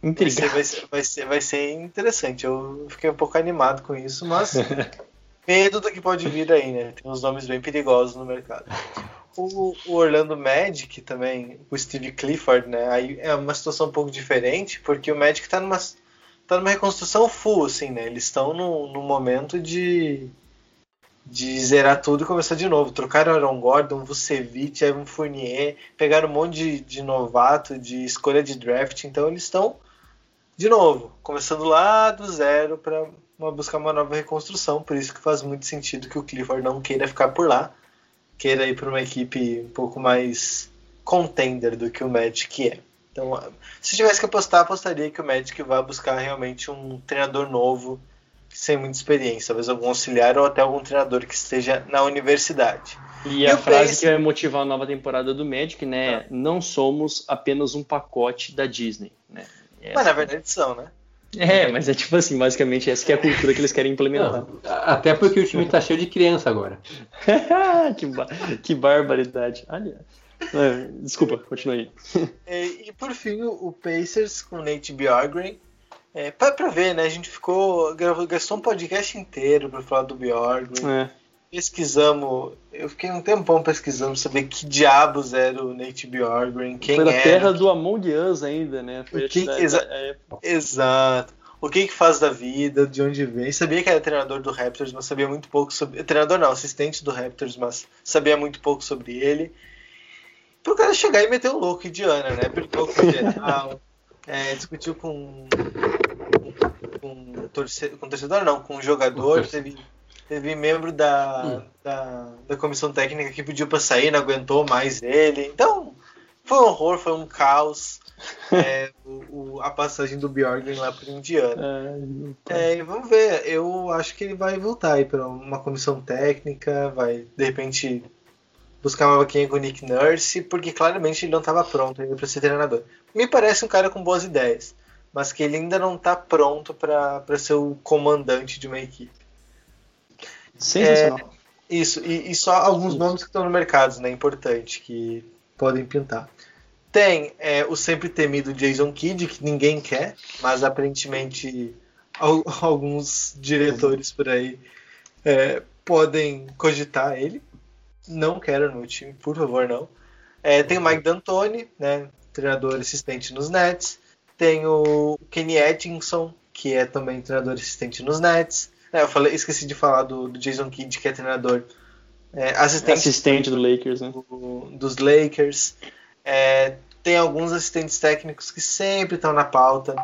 vai ser, vai, ser, vai, ser, vai ser interessante. Eu fiquei um pouco animado com isso, mas medo do que pode vir aí, né? Tem uns nomes bem perigosos no mercado. O, o Orlando Magic também, o Steve Clifford, né? Aí é uma situação um pouco diferente, porque o Magic tá numa, tá numa reconstrução full, assim, né? Eles estão no, no momento de, de zerar tudo e começar de novo. Trocaram Aaron Gordon, Vucevic, Evan Fournier, pegaram um monte de, de novato, de escolha de draft, então eles estão de novo, começando lá do zero para buscar uma nova reconstrução. Por isso que faz muito sentido que o Clifford não queira ficar por lá, queira ir para uma equipe um pouco mais contender do que o Magic é. Então, se tivesse que apostar, apostaria que o Magic vai buscar realmente um treinador novo, sem muita experiência, talvez algum auxiliar ou até algum treinador que esteja na universidade. E E a frase que vai motivar a nova temporada do Magic, né? é, Não somos apenas um pacote da Disney, né? Essa- Mas na verdade são, né? É, mas é tipo assim, basicamente essa que é a cultura que eles querem implementar. Não, até porque o time tá cheio de criança agora. que, ba- que barbaridade. É, desculpa, continue aí. E, e por fim, o, Pacers com o Nate Bjorgren. É, pra, pra ver, né? A gente ficou. Gravou, gastou um podcast inteiro pra falar do Bjorgren. É. Pesquisamos. Eu fiquei um tempão pesquisando saber que diabos era o Nate Bjorgren, quem Foi da era. terra do Among Us ainda, né? Foi O que da- exa- da- Exato. O que que faz da vida, de onde vem. Sabia que era treinador do Raptors, mas sabia muito pouco sobre. Treinador não, assistente do Raptors, mas sabia muito pouco sobre ele. Pro cara chegar e meter o louco Indiana, né? Brigou com o geral, é, discutiu com, com, torcedor, com torcedor não, com jogador, teve, teve membro da, Hum. da, da comissão técnica que pediu para sair, não aguentou mais ele. Então, foi um horror, foi um caos é, o, o- a passagem do Bjorgen lá para Indiana. É, e vamos ver. Eu acho que ele vai voltar aí para uma comissão técnica, vai de repente buscar uma vaquinha com o Nick Nurse, porque claramente ele não estava pronto ainda para ser treinador. Me parece um cara com boas ideias, mas que ele ainda não está pronto para ser o comandante de uma equipe. Sensacional. Isso, e, e só alguns nomes que estão no mercado, né? Importante, que podem pintar. Tem é, o sempre temido Jason Kidd, que ninguém quer, mas aparentemente al- alguns diretores por aí é, podem cogitar ele. Não quero no time, por favor, não. É, tem o Mike D'Antoni, né? Treinador assistente nos Nets. Tem o Kenny Atkinson, que é também treinador assistente nos Nets. É, eu falei, esqueci de falar do, do Jason Kidd, que é treinador é, assistente, Assistente do Lakers, né? do- dos Lakers. É, tem alguns assistentes técnicos que sempre estão na pauta.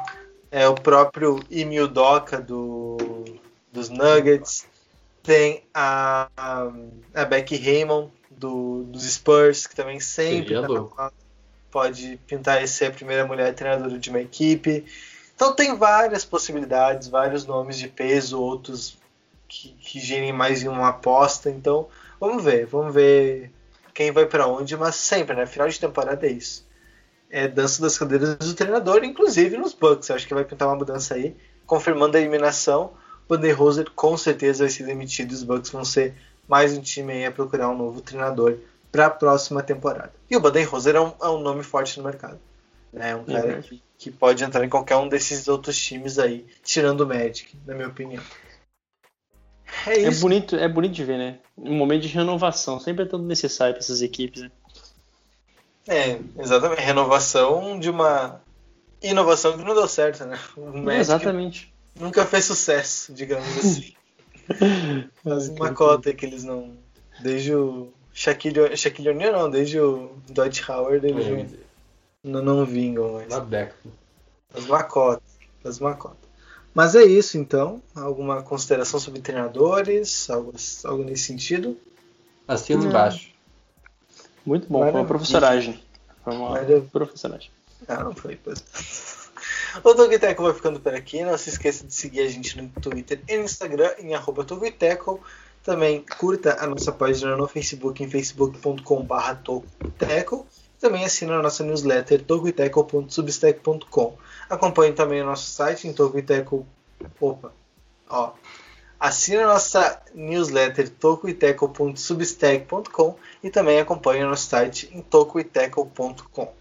É, o próprio Ime Udoka do, dos Nuggets. Tem a, a, Becky Raymond do, dos Spurs, que também sempre Seria tá na pauta. Pode pintar e ser a primeira mulher treinadora de uma equipe. Então tem várias possibilidades, vários nomes de peso, outros que, que girem mais em uma aposta. Então vamos ver, vamos ver quem vai pra onde, mas sempre, né? Final de temporada é isso. É dança das cadeiras do treinador, inclusive nos Bucks. Acho que vai pintar uma mudança aí, confirmando a eliminação. O Roser com certeza vai ser demitido e os Bucks vão ser mais um time aí a procurar um novo treinador para a próxima temporada. E o Budenholzer é um, é um nome forte no mercado. né? É um cara Uhum. que, que pode entrar em qualquer um desses outros times aí, tirando o Magic, na minha opinião. É É isso. bonito, é bonito de ver, né? Um momento de renovação, sempre é tanto necessário para essas equipes. Né? É, exatamente. Renovação de uma inovação que não deu certo, né? Magic Exatamente. nunca fez sucesso, digamos assim. Mas uma Ai, cota que eles não. Desde o Shaquille, Shaquille O'Neal, não, desde o Dwight Howard, eles É, não, não, vingam mais. Na beca. As macotas. As macotas. Mas é isso então. Alguma consideração sobre treinadores? Algo, algo nesse sentido? Assina Não. embaixo. Muito bom, foi uma professoragem. Foi uma Maravilha. professoragem. Ah, não foi, pois. O Toguiteco vai ficando por aqui. Não se esqueça de seguir a gente no Twitter e no Instagram em arroba Toguiteco. Também curta a nossa página no Facebook em facebook.com.br Toguiteco. Também assina a nossa newsletter toguiteco.substack.com. Acompanhe também o nosso site em Toguiteco. Opa, ó. Assine a nossa newsletter tocoiteco.substack.com e também acompanhe o nosso site em tocoiteco.com.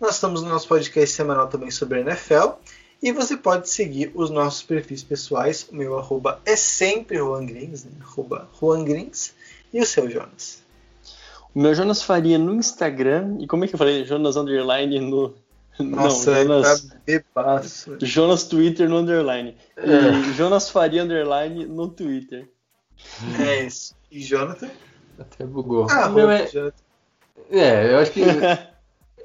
Nós estamos no nosso podcast semanal também sobre a NFL e você pode seguir os nossos perfis pessoais. O meu arroba é sempre Juan Grins, né? arroba Juan Grins, e o seu Jonas. O meu Jonas Faria no Instagram, e como é que eu falei? Jonas Underline no. Nossa, não, Jonas, tá. Jonas Twitter no Underline. E Jonas Faria Underline no Twitter. É isso. E Jonathan? Até bugou. Ah, O meu é, Jonathan. é, eu acho que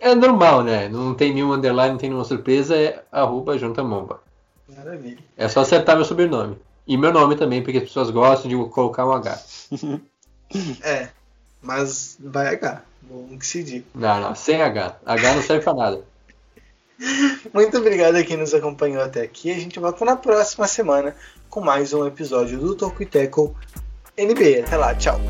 é normal, né? Não tem nenhum underline, não tem nenhuma surpresa, é arroba Jonathan Momba. Maravilha. É só acertar meu sobrenome. E meu nome também, porque as pessoas gostam de colocar um H. É, mas vai H. Bom que se diga. Não, não, sem H. H não serve pra nada. Muito obrigado a quem nos acompanhou até aqui. A gente volta na próxima semana com mais um episódio do Toco e Teco NBA. Até lá, tchau.